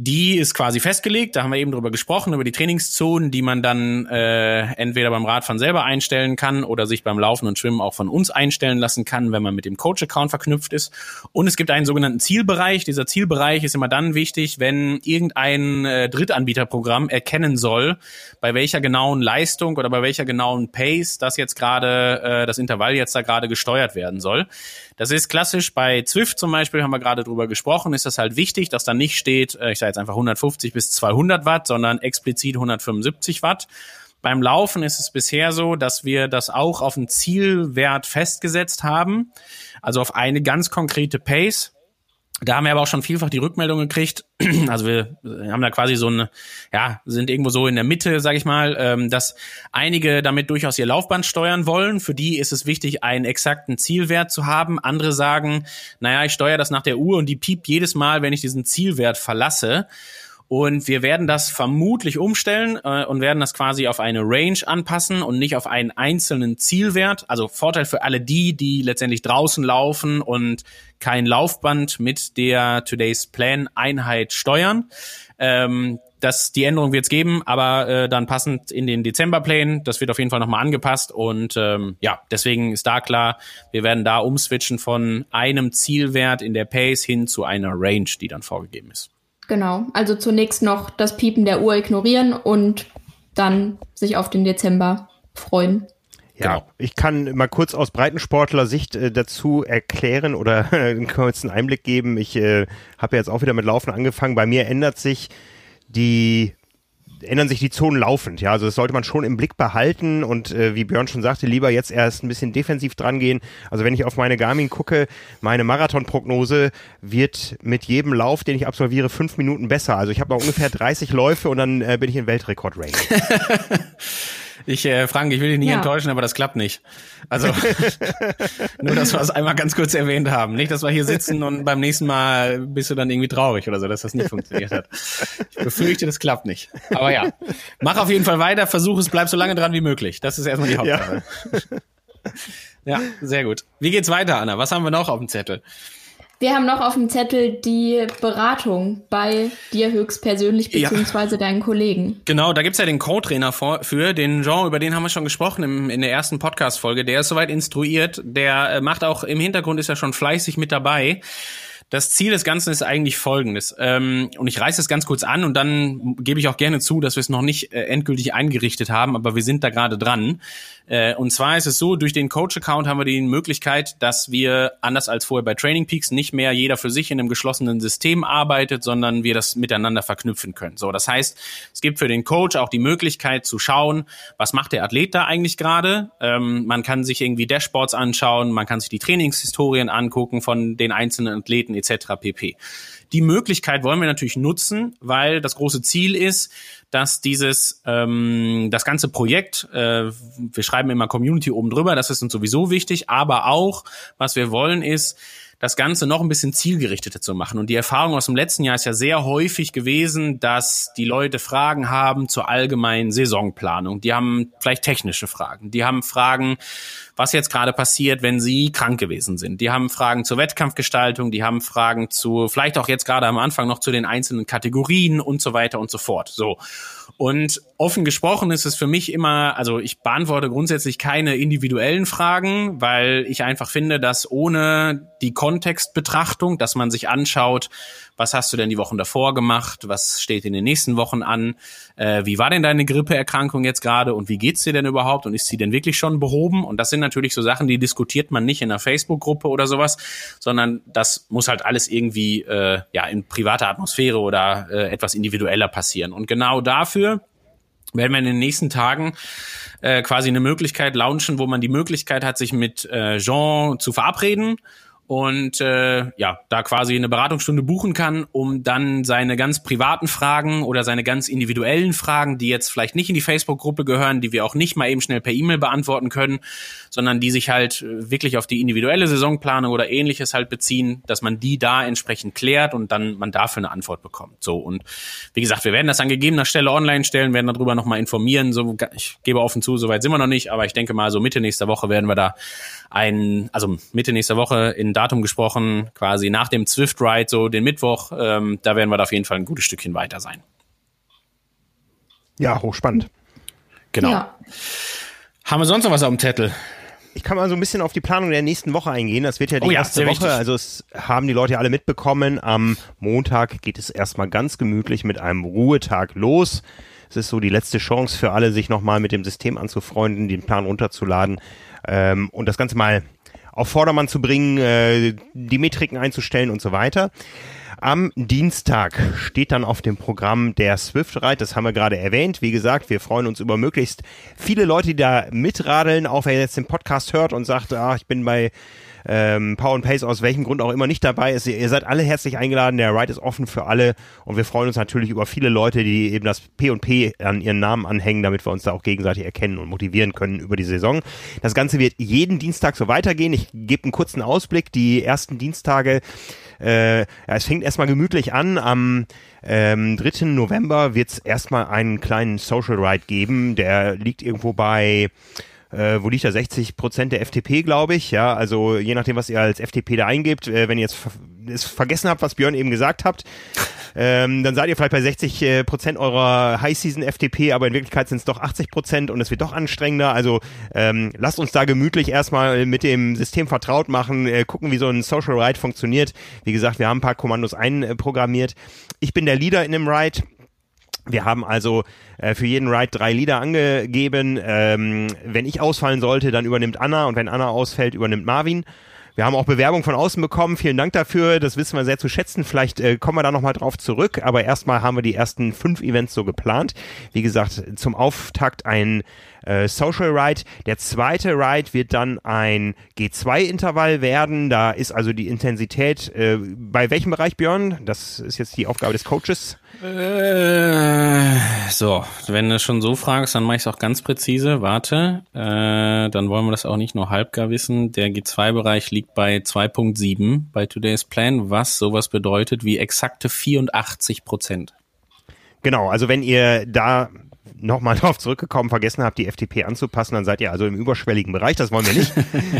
Die ist quasi festgelegt, da haben wir eben drüber gesprochen, über die Trainingszonen, die man dann äh, entweder beim Radfahren selber einstellen kann oder sich beim Laufen und Schwimmen auch von uns einstellen lassen kann, wenn man mit dem Coach-Account verknüpft ist. Und es gibt einen sogenannten Zielbereich. Dieser Zielbereich ist immer dann wichtig, wenn irgendein äh, Drittanbieterprogramm erkennen soll, bei welcher genauen Leistung oder bei welcher genauen Pace das jetzt gerade, äh, das Intervall jetzt da gerade gesteuert werden soll. Das ist klassisch bei Zwift zum Beispiel, haben wir gerade drüber gesprochen, ist das halt wichtig, dass da nicht steht, äh, ich sage jetzt einfach 150 bis 200 Watt, sondern explizit 175 Watt. Beim Laufen ist es bisher so, dass wir das auch auf einen Zielwert festgesetzt haben, also auf eine ganz konkrete Pace. Da haben wir aber auch schon vielfach die Rückmeldung gekriegt. Also wir haben da quasi so ein, ja, sind irgendwo so in der Mitte, sage ich mal, ähm, dass einige damit durchaus ihr Laufband steuern wollen. Für die ist es wichtig, einen exakten Zielwert zu haben. Andere sagen, naja, ich steuere das nach der Uhr und die piept jedes Mal, wenn ich diesen Zielwert verlasse. Und wir werden das vermutlich umstellen äh, und werden das quasi auf eine Range anpassen und nicht auf einen einzelnen Zielwert. Also Vorteil für alle die, die letztendlich draußen laufen und kein Laufband mit der Today's Plan Einheit steuern. Ähm, das, die Änderung wird es geben, aber äh, dann passend in den Dezemberplänen. Das wird auf jeden Fall nochmal angepasst und ähm, ja, deswegen ist da klar, wir werden da umswitchen von einem Zielwert in der Pace hin zu einer Range, die dann vorgegeben ist. Genau. Also zunächst noch das Piepen der Uhr ignorieren und dann sich auf den Dezember freuen. Ja, genau. ich kann mal kurz aus Breitensportler-Sicht äh, dazu erklären oder einen kurzen Einblick geben. Ich äh, habe jetzt auch wieder mit Laufen angefangen. Bei mir ändert sich die ändern sich die Zonen laufend. Ja, also das sollte man schon im Blick behalten und äh, wie Björn schon sagte, lieber jetzt erst ein bisschen defensiv dran gehen. Also wenn ich auf meine Garmin gucke, meine Marathonprognose wird mit jedem Lauf, den ich absolviere, fünf Minuten besser. Also ich habe noch ungefähr 30 Läufe und dann äh, bin ich in Weltrekord-Range. Ich, äh, Frank, ich will dich nicht ja. enttäuschen, aber das klappt nicht. Also nur, dass wir es einmal ganz kurz erwähnt haben. Nicht, dass wir hier sitzen und beim nächsten Mal bist du dann irgendwie traurig oder so, dass das nicht funktioniert hat. Ich befürchte, das klappt nicht. Aber ja, mach auf jeden Fall weiter, versuch es, bleib so lange dran wie möglich. Das ist erstmal die Hauptsache. Ja. ja, sehr gut. Wie geht's weiter, Anna? Was haben wir noch auf dem Zettel? Wir haben noch auf dem Zettel die Beratung bei dir höchstpersönlich beziehungsweise ja. deinen Kollegen. Genau, da gibt's ja den Co-Trainer für, den Jean, über den haben wir schon gesprochen im, in der ersten Podcast-Folge. Der ist soweit instruiert, der äh, macht auch im Hintergrund, ist ja schon fleißig mit dabei. Das Ziel des Ganzen ist eigentlich folgendes. Ähm, und ich reiße es ganz kurz an und dann gebe ich auch gerne zu, dass wir es noch nicht äh, endgültig eingerichtet haben, aber wir sind da gerade dran. Äh, und zwar ist es so, durch den Coach-Account haben wir die Möglichkeit, dass wir, anders als vorher bei Training Peaks, nicht mehr jeder für sich in einem geschlossenen System arbeitet, sondern wir das miteinander verknüpfen können. So, das heißt, es gibt für den Coach auch die Möglichkeit zu schauen, was macht der Athlet da eigentlich gerade. Ähm, man kann sich irgendwie Dashboards anschauen, man kann sich die Trainingshistorien angucken von den einzelnen Athleten etc. pp. Die Möglichkeit wollen wir natürlich nutzen, weil das große Ziel ist, dass dieses ähm, das ganze Projekt, äh, wir schreiben immer Community oben drüber, das ist uns sowieso wichtig, aber auch, was wir wollen, ist, das Ganze noch ein bisschen zielgerichteter zu machen. Und die Erfahrung aus dem letzten Jahr ist ja sehr häufig gewesen, dass die Leute Fragen haben zur allgemeinen Saisonplanung. Die haben vielleicht technische Fragen. Die haben Fragen, was jetzt gerade passiert, wenn sie krank gewesen sind. Die haben Fragen zur Wettkampfgestaltung. Die haben Fragen zu, vielleicht auch jetzt gerade am Anfang noch zu den einzelnen Kategorien und so weiter und so fort. So. Und offen gesprochen ist es für mich immer, also ich beantworte grundsätzlich keine individuellen Fragen, weil ich einfach finde, dass ohne die Kontextbetrachtung, dass man sich anschaut, was hast du denn die Wochen davor gemacht, was steht in den nächsten Wochen an, äh, wie war denn deine Grippeerkrankung jetzt gerade und wie geht's dir denn überhaupt und ist sie denn wirklich schon behoben? Und das sind natürlich so Sachen, die diskutiert man nicht in einer Facebook-Gruppe oder sowas, sondern das muss halt alles irgendwie äh, ja in privater Atmosphäre oder äh, etwas individueller passieren. Und genau dafür werden wir in den nächsten Tagen äh, quasi eine Möglichkeit launchen, wo man die Möglichkeit hat, sich mit äh, Jean zu verabreden und äh, ja, da quasi eine Beratungsstunde buchen kann, um dann seine ganz privaten Fragen oder seine ganz individuellen Fragen, die jetzt vielleicht nicht in die Facebook-Gruppe gehören, die wir auch nicht mal eben schnell per E-Mail beantworten können, sondern die sich halt äh, wirklich auf die individuelle Saisonplanung oder ähnliches halt beziehen, dass man die da entsprechend klärt und dann man dafür eine Antwort bekommt. So und wie gesagt, wir werden das an gegebener Stelle online stellen, werden darüber nochmal informieren. So, ich gebe offen zu, soweit sind wir noch nicht, aber ich denke mal, so Mitte nächster Woche werden wir da ein, also Mitte nächster Woche in Datum gesprochen, quasi nach dem Swift Ride, so den Mittwoch, ähm, da werden wir da auf jeden Fall ein gutes Stückchen weiter sein. Ja, hochspannend. Genau. Ja. Haben wir sonst noch was auf dem Zettel? Ich kann mal so ein bisschen auf die Planung der nächsten Woche eingehen. Das wird ja die oh ja, erste Woche. Wichtig. Also es haben die Leute alle mitbekommen. Am Montag geht es erstmal ganz gemütlich mit einem Ruhetag los. Es ist so die letzte Chance für alle, sich nochmal mit dem System anzufreunden, den Plan runterzuladen ähm, und das Ganze mal auf Vordermann zu bringen, äh, die Metriken einzustellen und so weiter. Am Dienstag steht dann auf dem Programm der Swift Ride, das haben wir gerade erwähnt. Wie gesagt, wir freuen uns über möglichst viele Leute, die da mitradeln, auch wer jetzt den Podcast hört und sagt, ah, ich bin bei ähm, Power and Pace aus welchem Grund auch immer nicht dabei ist. Ihr seid alle herzlich eingeladen. Der Ride ist offen für alle und wir freuen uns natürlich über viele Leute, die eben das P und P an ihren Namen anhängen, damit wir uns da auch gegenseitig erkennen und motivieren können über die Saison. Das Ganze wird jeden Dienstag so weitergehen. Ich gebe einen kurzen Ausblick. Die ersten Dienstage äh, ja, es fängt erstmal gemütlich an. Am ähm, 3. November wird es erstmal einen kleinen Social Ride geben. Der liegt irgendwo bei äh, wo liegt da 60 Prozent der FDP, glaube ich. Ja, also je nachdem, was ihr als FDP da eingebt, äh, wenn ihr jetzt es vergessen habt, was Björn eben gesagt habt, ähm, dann seid ihr vielleicht bei 60 äh, Prozent eurer High Season FDP, aber in Wirklichkeit sind es doch 80 Prozent und es wird doch anstrengender. Also ähm, lasst uns da gemütlich erstmal mit dem System vertraut machen, äh, gucken, wie so ein Social Ride funktioniert. Wie gesagt, wir haben ein paar Kommandos einprogrammiert. Ich bin der Leader in dem Ride. Wir haben also äh, für jeden Ride drei Lieder angegeben. Ähm, wenn ich ausfallen sollte, dann übernimmt Anna und wenn Anna ausfällt, übernimmt Marvin. Wir haben auch Bewerbung von außen bekommen. Vielen Dank dafür. Das wissen wir sehr zu schätzen. Vielleicht äh, kommen wir da nochmal drauf zurück. Aber erstmal haben wir die ersten fünf Events so geplant. Wie gesagt, zum Auftakt ein äh, Social Ride. Der zweite Ride wird dann ein G2-Intervall werden. Da ist also die Intensität äh, bei welchem Bereich, Björn? Das ist jetzt die Aufgabe des Coaches. Äh, so, wenn du schon so fragst, dann mache ich es auch ganz präzise. Warte, äh, dann wollen wir das auch nicht nur halbgar wissen. Der G2-Bereich liegt bei 2.7 bei Today's Plan, was sowas bedeutet wie exakte 84 Prozent. Genau, also wenn ihr da nochmal darauf zurückgekommen, vergessen habt, die FDP anzupassen, dann seid ihr also im überschwelligen Bereich. Das wollen wir nicht.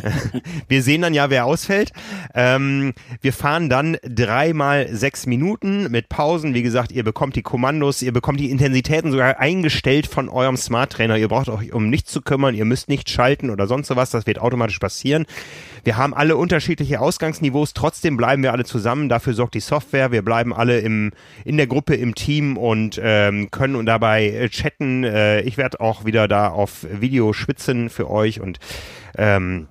wir sehen dann ja, wer ausfällt. Ähm, wir fahren dann dreimal sechs Minuten mit Pausen. Wie gesagt, ihr bekommt die Kommandos, ihr bekommt die Intensitäten sogar eingestellt von eurem Smart Trainer. Ihr braucht euch um nichts zu kümmern, ihr müsst nicht schalten oder sonst sowas. Das wird automatisch passieren. Wir haben alle unterschiedliche Ausgangsniveaus, trotzdem bleiben wir alle zusammen. Dafür sorgt die Software. Wir bleiben alle im, in der Gruppe, im Team und ähm, können dabei äh, chatten. Äh, ich werde auch wieder da auf Video schwitzen für euch und ähm,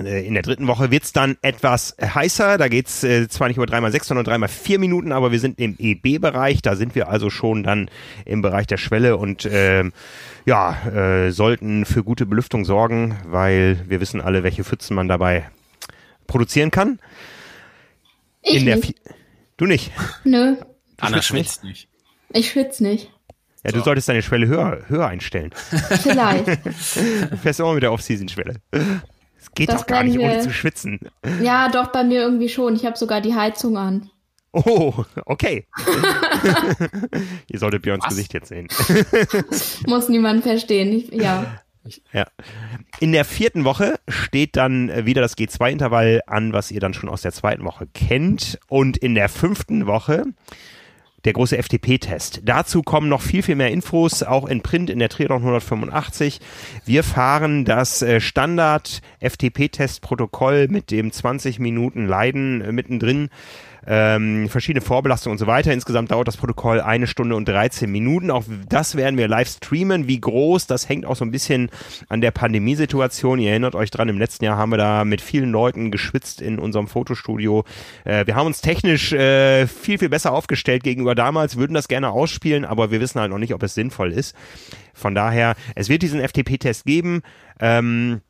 äh, in der dritten Woche wird's dann etwas heißer. Da geht's äh, zwar nicht über dreimal sechs, sondern dreimal vier Minuten, aber wir sind im EB-Bereich. Da sind wir also schon dann im Bereich der Schwelle und äh, ja, äh, sollten für gute Belüftung sorgen, weil wir wissen alle, welche Pfützen man dabei produzieren kann. Ich in der nicht. du nicht? Nö. Du Anna schwitzt nicht. Ich schwitze nicht. Ja, du so. solltest deine Schwelle höher, höher einstellen. Vielleicht. du fährst immer mit der Off-Season-Schwelle. Es geht das doch gar nicht, ohne zu schwitzen. Ja, doch, bei mir irgendwie schon. Ich habe sogar die Heizung an. Oh, okay. Ihr solltet Björns Was? Gesicht jetzt sehen. Muss niemand verstehen. Ich, ja. Ja. In der vierten Woche steht dann wieder das G2-Intervall an, was ihr dann schon aus der zweiten Woche kennt. Und in der fünften Woche der große FTP-Test. Dazu kommen noch viel, viel mehr Infos, auch in Print in der Triathlon 185. Wir fahren das äh, Standard FTP-Test-Protokoll mit dem 20 Minuten Leiden äh, mittendrin ähm, verschiedene Vorbelastungen und so weiter. Insgesamt dauert das Protokoll eine Stunde und 13 Minuten. Auch das werden wir live streamen. Wie groß, das hängt auch so ein bisschen an der Pandemiesituation. Ihr erinnert euch dran, im letzten Jahr haben wir da mit vielen Leuten geschwitzt in unserem Fotostudio. Äh, wir haben uns technisch äh, viel, viel besser aufgestellt gegenüber damals, würden das gerne ausspielen, aber wir wissen halt noch nicht, ob es sinnvoll ist. Von daher, es wird diesen FTP-Test geben. Ähm,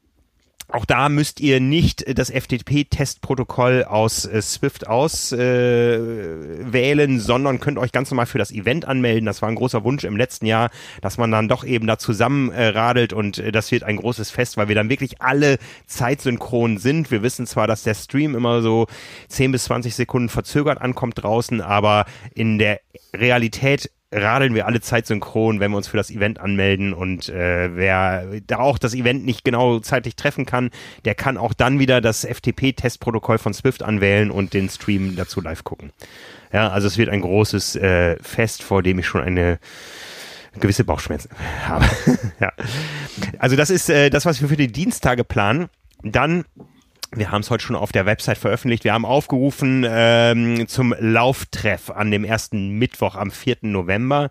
auch da müsst ihr nicht das FTP-Testprotokoll aus äh, Swift auswählen, äh, sondern könnt euch ganz normal für das Event anmelden. Das war ein großer Wunsch im letzten Jahr, dass man dann doch eben da zusammen äh, und äh, das wird ein großes Fest, weil wir dann wirklich alle zeitsynchron sind. Wir wissen zwar, dass der Stream immer so 10 bis 20 Sekunden verzögert ankommt draußen, aber in der Realität radeln wir alle Zeit synchron, wenn wir uns für das Event anmelden und äh, wer da auch das Event nicht genau zeitlich treffen kann, der kann auch dann wieder das FTP-Testprotokoll von Swift anwählen und den Stream dazu live gucken. Ja, also es wird ein großes äh, Fest, vor dem ich schon eine gewisse Bauchschmerzen habe. ja. Also das ist äh, das, was wir für die Dienstage planen. Dann wir haben es heute schon auf der Website veröffentlicht. Wir haben aufgerufen ähm, zum Lauftreff an dem ersten Mittwoch am 4. November.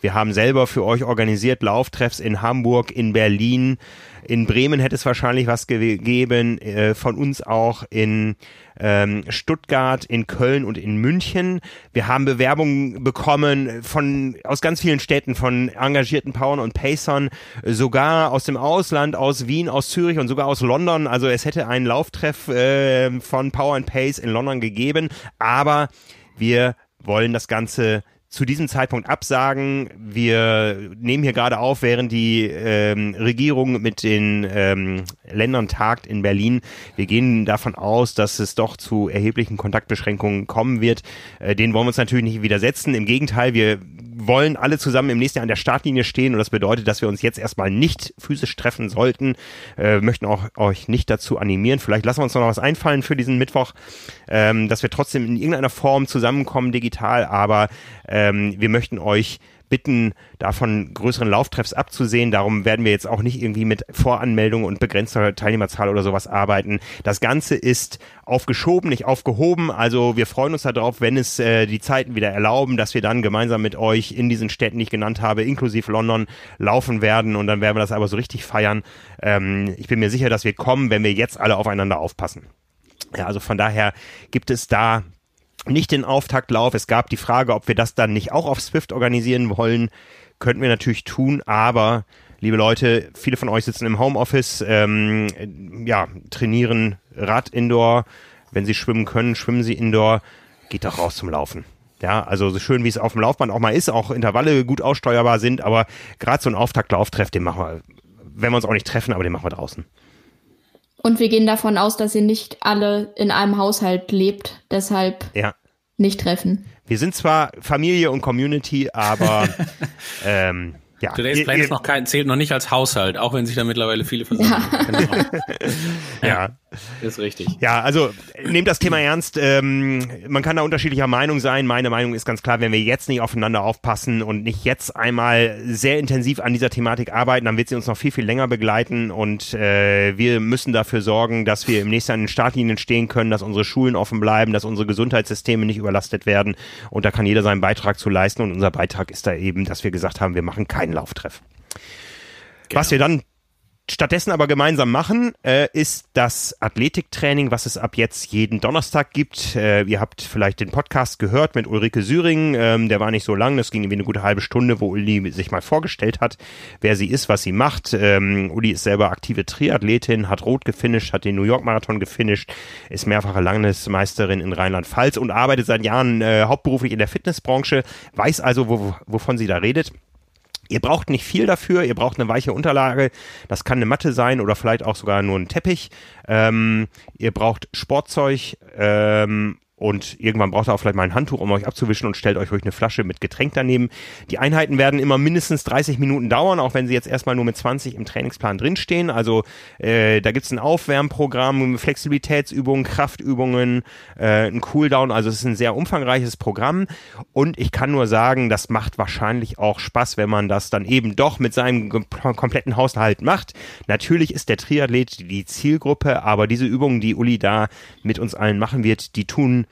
Wir haben selber für euch organisiert Lauftreffs in Hamburg, in Berlin, in Bremen hätte es wahrscheinlich was gegeben, äh, von uns auch in ähm, Stuttgart, in Köln und in München. Wir haben Bewerbungen bekommen von aus ganz vielen Städten, von engagierten Powern und Pacern, sogar aus dem Ausland, aus Wien, aus Zürich und sogar aus London. Also es hätte einen Lauftreff äh, von Power and Pace in London gegeben, aber wir wollen das Ganze zu diesem Zeitpunkt absagen. Wir nehmen hier gerade auf, während die ähm, Regierung mit den ähm, Ländern tagt in Berlin. Wir gehen davon aus, dass es doch zu erheblichen Kontaktbeschränkungen kommen wird. Äh, denen wollen wir uns natürlich nicht widersetzen. Im Gegenteil, wir wollen alle zusammen im nächsten Jahr an der Startlinie stehen und das bedeutet, dass wir uns jetzt erstmal nicht physisch treffen sollten. Äh, möchten auch euch nicht dazu animieren. Vielleicht lassen wir uns noch was einfallen für diesen Mittwoch, ähm, dass wir trotzdem in irgendeiner Form zusammenkommen digital, aber ähm, wir möchten euch bitten, davon größeren Lauftreffs abzusehen. Darum werden wir jetzt auch nicht irgendwie mit Voranmeldung und begrenzter Teilnehmerzahl oder sowas arbeiten. Das Ganze ist aufgeschoben, nicht aufgehoben. Also wir freuen uns darauf, wenn es äh, die Zeiten wieder erlauben, dass wir dann gemeinsam mit euch in diesen Städten, die ich genannt habe, inklusive London, laufen werden. Und dann werden wir das aber so richtig feiern. Ähm, ich bin mir sicher, dass wir kommen, wenn wir jetzt alle aufeinander aufpassen. Ja, also von daher gibt es da nicht den Auftaktlauf. Es gab die Frage, ob wir das dann nicht auch auf Swift organisieren wollen. Könnten wir natürlich tun, aber liebe Leute, viele von euch sitzen im Homeoffice, ähm, ja, trainieren Rad indoor. Wenn sie schwimmen können, schwimmen sie indoor. Geht doch raus zum Laufen. Ja, also so schön wie es auf dem Laufband auch mal ist, auch Intervalle gut aussteuerbar sind, aber gerade so ein Auftaktlauftreff, den machen wir, wenn wir uns auch nicht treffen, aber den machen wir draußen. Und wir gehen davon aus, dass ihr nicht alle in einem Haushalt lebt, deshalb ja. nicht treffen. Wir sind zwar Familie und Community, aber ähm, ja. Today's Plan ist noch kein, zählt noch nicht als Haushalt, auch wenn sich da mittlerweile viele versammeln. Ja. ja. Ist richtig. Ja, also nehmt das Thema ernst. Ähm, man kann da unterschiedlicher Meinung sein. Meine Meinung ist ganz klar, wenn wir jetzt nicht aufeinander aufpassen und nicht jetzt einmal sehr intensiv an dieser Thematik arbeiten, dann wird sie uns noch viel, viel länger begleiten und äh, wir müssen dafür sorgen, dass wir im nächsten Jahr in den Startlinien stehen können, dass unsere Schulen offen bleiben, dass unsere Gesundheitssysteme nicht überlastet werden und da kann jeder seinen Beitrag zu leisten und unser Beitrag ist da eben, dass wir gesagt haben, wir machen keinen Lauftreff. Genau. Was wir dann stattdessen aber gemeinsam machen, äh, ist das Athletiktraining, was es ab jetzt jeden Donnerstag gibt. Äh, ihr habt vielleicht den Podcast gehört mit Ulrike Süring, ähm, der war nicht so lang, das ging irgendwie eine gute halbe Stunde, wo Uli sich mal vorgestellt hat, wer sie ist, was sie macht. Ähm, Uli ist selber aktive Triathletin, hat rot gefinisht, hat den New York Marathon gefinisht, ist mehrfache Landesmeisterin in Rheinland-Pfalz und arbeitet seit Jahren äh, hauptberuflich in der Fitnessbranche, weiß also, wo, wovon sie da redet. Ihr braucht nicht viel dafür, ihr braucht eine weiche Unterlage, das kann eine Matte sein oder vielleicht auch sogar nur ein Teppich. Ähm, ihr braucht Sportzeug ähm, und irgendwann braucht ihr auch vielleicht mal ein Handtuch, um euch abzuwischen und stellt euch ruhig eine Flasche mit Getränk daneben. Die Einheiten werden immer mindestens 30 Minuten dauern, auch wenn sie jetzt erstmal nur mit 20 im Trainingsplan drinstehen. Also äh, da gibt's ein Aufwärmprogramm, Flexibilitätsübungen, Kraftübungen, äh, ein Cooldown. Also es ist ein sehr umfangreiches Programm und ich kann nur sagen, das macht wahrscheinlich auch Spaß, wenn man das dann eben doch mit seinem kompletten Haushalt macht. Natürlich ist der Triathlet die Zielgruppe, aber diese Übungen, die Uli da mit uns allen machen wird, die tun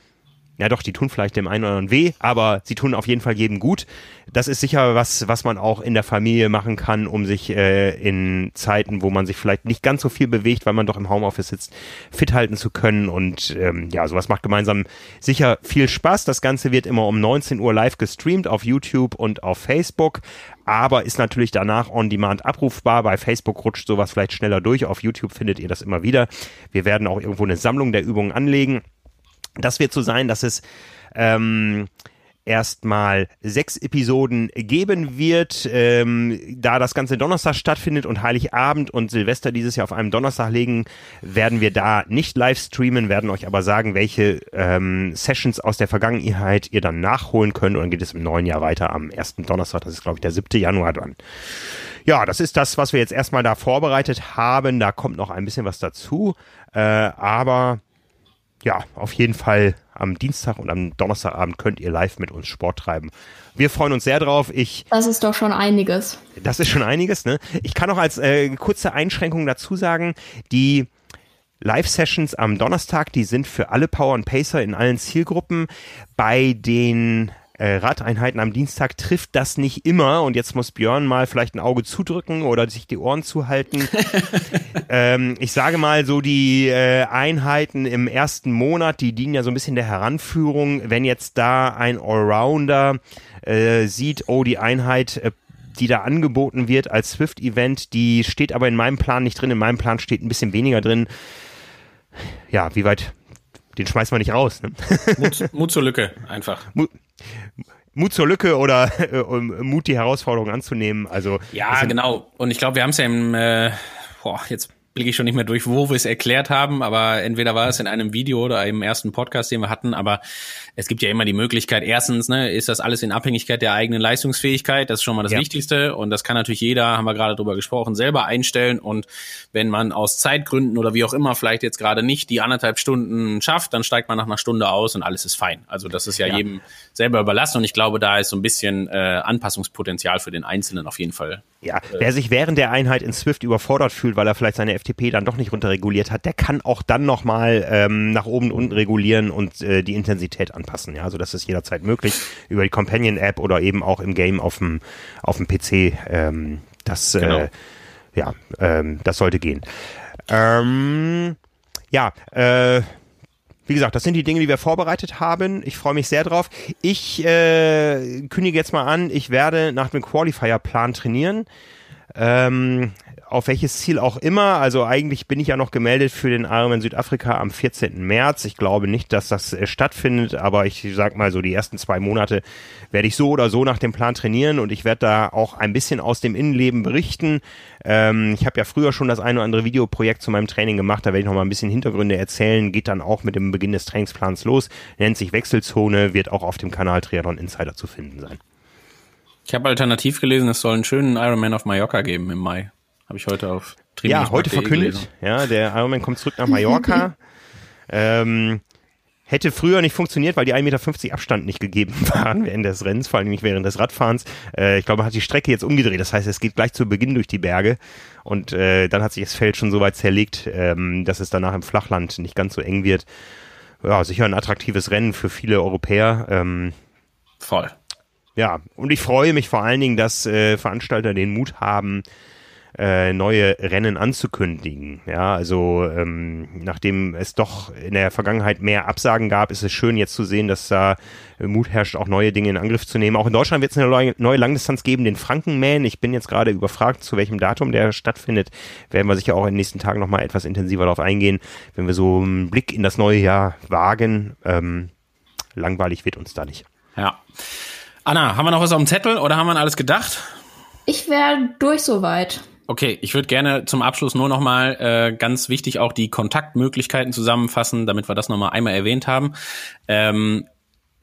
ja doch, die tun vielleicht dem einen oder anderen weh, aber sie tun auf jeden Fall jedem gut. Das ist sicher was, was man auch in der Familie machen kann, um sich äh, in Zeiten, wo man sich vielleicht nicht ganz so viel bewegt, weil man doch im Homeoffice sitzt, fit halten zu können. Und ähm, ja, sowas macht gemeinsam sicher viel Spaß. Das Ganze wird immer um 19 Uhr live gestreamt auf YouTube und auf Facebook aber ist natürlich danach on demand abrufbar. Bei Facebook rutscht sowas vielleicht schneller durch. Auf YouTube findet ihr das immer wieder. Wir werden auch irgendwo eine Sammlung der Übungen anlegen. Das wird so sein, dass es ähm, erstmal sechs Episoden geben wird, ähm, da das ganze Donnerstag stattfindet und Heiligabend und Silvester dieses Jahr auf einem Donnerstag legen, werden wir da nicht live streamen, werden euch aber sagen, welche ähm, Sessions aus der Vergangenheit ihr dann nachholen könnt und dann geht es im neuen Jahr weiter am ersten Donnerstag, das ist glaube ich der 7. Januar dann. Ja, das ist das, was wir jetzt erstmal da vorbereitet haben, da kommt noch ein bisschen was dazu, äh, aber ja, auf jeden Fall am Dienstag und am Donnerstagabend könnt ihr live mit uns Sport treiben. Wir freuen uns sehr drauf. Ich, das ist doch schon einiges. Das ist schon einiges, ne? Ich kann noch als äh, kurze Einschränkung dazu sagen, die Live-Sessions am Donnerstag, die sind für alle Power und Pacer in allen Zielgruppen. Bei den äh, Radeinheiten am Dienstag trifft das nicht immer und jetzt muss Björn mal vielleicht ein Auge zudrücken oder sich die Ohren zuhalten. ähm, ich sage mal so die äh, Einheiten im ersten Monat, die dienen ja so ein bisschen der Heranführung. Wenn jetzt da ein Allrounder äh, sieht, oh die Einheit äh, die da angeboten wird als Swift-Event, die steht aber in meinem Plan nicht drin. In meinem Plan steht ein bisschen weniger drin. Ja, wie weit? Den schmeißen wir nicht raus. Ne? Mut, Mut zur Lücke, einfach. Mut, Mut zur Lücke oder äh, Mut, die Herausforderung anzunehmen. Also ja, genau. Und ich glaube, wir haben es ja im, äh, boah, jetzt blicke ich schon nicht mehr durch, wo wir es erklärt haben, aber entweder war es in einem Video oder im ersten Podcast, den wir hatten, aber es gibt ja immer die Möglichkeit, erstens, ne, ist das alles in Abhängigkeit der eigenen Leistungsfähigkeit, das ist schon mal das ja. Wichtigste und das kann natürlich jeder, haben wir gerade drüber gesprochen, selber einstellen und wenn man aus Zeitgründen oder wie auch immer vielleicht jetzt gerade nicht die anderthalb Stunden schafft, dann steigt man nach einer Stunde aus und alles ist fein. Also das ist ja, ja. jedem selber überlassen und ich glaube, da ist so ein bisschen äh, Anpassungspotenzial für den Einzelnen auf jeden Fall. Ja, äh, wer sich während der Einheit in Swift überfordert fühlt, weil er vielleicht seine FTP dann doch nicht runterreguliert hat, der kann auch dann nochmal ähm, nach oben und unten regulieren und äh, die Intensität anpassen. Ja, also das ist jederzeit möglich über die Companion App oder eben auch im Game auf dem auf dem PC. Ähm, das äh, genau. äh, ja, ähm, das sollte gehen. Ähm, ja, äh, wie gesagt, das sind die Dinge, die wir vorbereitet haben. Ich freue mich sehr drauf. Ich äh, kündige jetzt mal an, ich werde nach dem Qualifier-Plan trainieren. Ähm, auf welches Ziel auch immer. Also eigentlich bin ich ja noch gemeldet für den Ironman Südafrika am 14. März. Ich glaube nicht, dass das äh, stattfindet, aber ich sag mal so, die ersten zwei Monate werde ich so oder so nach dem Plan trainieren und ich werde da auch ein bisschen aus dem Innenleben berichten. Ähm, ich habe ja früher schon das eine oder andere Videoprojekt zu meinem Training gemacht, da werde ich noch mal ein bisschen Hintergründe erzählen. Geht dann auch mit dem Beginn des Trainingsplans los. Nennt sich Wechselzone, wird auch auf dem Kanal Triathlon Insider zu finden sein. Ich habe alternativ gelesen, es soll einen schönen Ironman auf Mallorca geben im Mai. Habe ich heute auf Triathlon Ja, heute verkündet. Ja, der Ironman kommt zurück nach Mallorca. ähm, hätte früher nicht funktioniert, weil die 1,50 Meter Abstand nicht gegeben waren während des Rennens, vor allem nicht während des Radfahrens. Äh, ich glaube, man hat die Strecke jetzt umgedreht. Das heißt, es geht gleich zu Beginn durch die Berge und äh, dann hat sich das Feld schon so weit zerlegt, ähm, dass es danach im Flachland nicht ganz so eng wird. Ja, sicher ein attraktives Rennen für viele Europäer. Ähm, Voll. Ja, und ich freue mich vor allen Dingen, dass äh, Veranstalter den Mut haben, äh, neue Rennen anzukündigen. Ja, also ähm, nachdem es doch in der Vergangenheit mehr Absagen gab, ist es schön jetzt zu sehen, dass da Mut herrscht, auch neue Dinge in Angriff zu nehmen. Auch in Deutschland wird es eine neue Langdistanz geben, den Frankenman. Ich bin jetzt gerade überfragt, zu welchem Datum der stattfindet. Werden wir sicher auch in den nächsten Tagen nochmal etwas intensiver darauf eingehen, wenn wir so einen Blick in das neue Jahr wagen. Ähm, langweilig wird uns da nicht. Ja. Anna, haben wir noch was auf dem Zettel oder haben wir an alles gedacht? Ich wäre durch soweit. Okay, ich würde gerne zum Abschluss nur noch mal äh, ganz wichtig auch die Kontaktmöglichkeiten zusammenfassen, damit wir das noch mal einmal erwähnt haben. Ähm,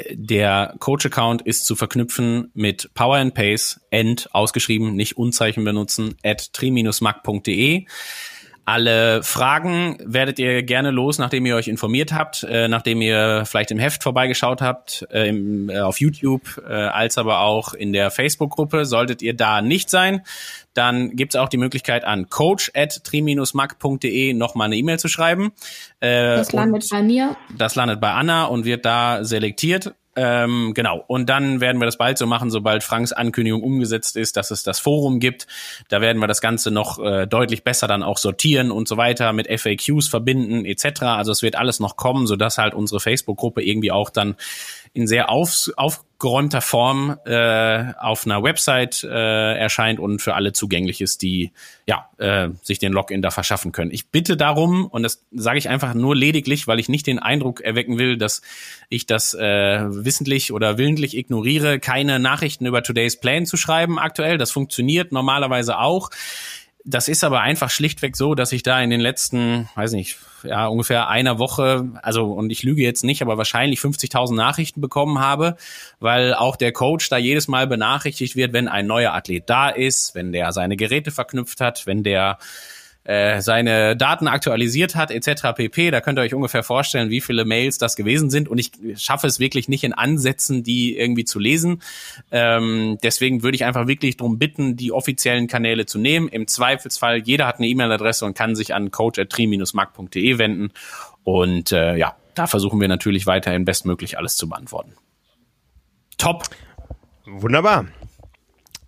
der Coach-Account ist zu verknüpfen mit Power and Pace, end ausgeschrieben, nicht Unzeichen benutzen, at tri-mac.de. Alle Fragen werdet ihr gerne los, nachdem ihr euch informiert habt, äh, nachdem ihr vielleicht im Heft vorbeigeschaut habt, äh, im, äh, auf YouTube, äh, als aber auch in der Facebook-Gruppe. Solltet ihr da nicht sein, dann gibt's auch die Möglichkeit an coach at tri-mac.de nochmal eine E-Mail zu schreiben. Äh, das landet bei mir. Das landet bei Anna und wird da selektiert ähm, genau. Und dann werden wir das bald so machen, sobald Franks Ankündigung umgesetzt ist, dass es das Forum gibt. Da werden wir das Ganze noch äh, deutlich besser dann auch sortieren und so weiter, mit FAQs verbinden etc. Also es wird alles noch kommen, sodass halt unsere Facebook-Gruppe irgendwie auch dann in sehr auf, aufgeräumter Form äh, auf einer Website äh, erscheint und für alle zugänglich ist, die ja äh, sich den Login da verschaffen können. Ich bitte darum, und das sage ich einfach nur lediglich, weil ich nicht den Eindruck erwecken will, dass ich das äh, wissentlich oder willentlich ignoriere, keine Nachrichten über Today's Plan zu schreiben aktuell. Das funktioniert normalerweise auch. Das ist aber einfach schlichtweg so, dass ich da in den letzten, weiß nicht, ja, ungefähr einer Woche, also und ich lüge jetzt nicht, aber wahrscheinlich 50.000 Nachrichten bekommen habe, weil auch der Coach da jedes Mal benachrichtigt wird, wenn ein neuer Athlet da ist, wenn der seine Geräte verknüpft hat, wenn der äh, seine Daten aktualisiert hat, etc. pp. Da könnt ihr euch ungefähr vorstellen, wie viele Mails das gewesen sind. Und ich schaffe es wirklich nicht in Ansätzen, die irgendwie zu lesen. Ähm, deswegen würde ich einfach wirklich darum bitten, die offiziellen Kanäle zu nehmen. Im Zweifelsfall, jeder hat eine E-Mail-Adresse und kann sich an coach.tri-mark.de wenden. Und äh, ja, da versuchen wir natürlich weiterhin bestmöglich alles zu beantworten. Top. Wunderbar.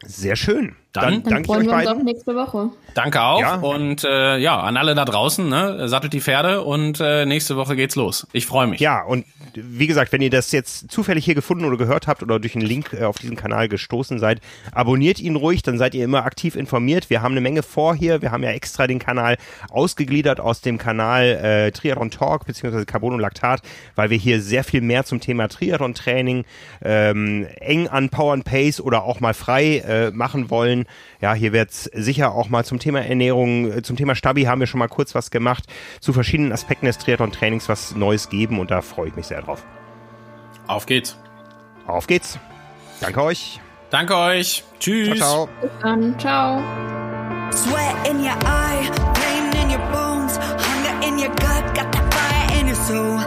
Sehr schön. Dann, dann danke ich euch beiden. nächste Woche. Danke auch. Ja. Und äh, ja, an alle da draußen, ne, sattelt die Pferde und äh, nächste Woche geht's los. Ich freue mich. Ja, und wie gesagt, wenn ihr das jetzt zufällig hier gefunden oder gehört habt oder durch einen Link äh, auf diesen Kanal gestoßen seid, abonniert ihn ruhig, dann seid ihr immer aktiv informiert. Wir haben eine Menge vor hier. Wir haben ja extra den Kanal ausgegliedert aus dem Kanal äh, Triathlon Talk bzw. Carbon und Laktat, weil wir hier sehr viel mehr zum Thema Triathlon-Training ähm, eng an Power and Pace oder auch mal frei äh, machen wollen. Ja, hier wird's sicher auch mal zum Thema Ernährung, äh, zum Thema Stabi haben wir schon mal kurz was gemacht, zu verschiedenen Aspekten des Triathlon-Trainings was Neues geben und da freue ich mich sehr drauf. Auf geht's. Auf geht's. Danke euch. Danke euch. Tschüss. Ciao, ciao. Bis dann. Ciao. Sweat in your eye, pain in your bones, hunger in your gut, got that fire in your soul,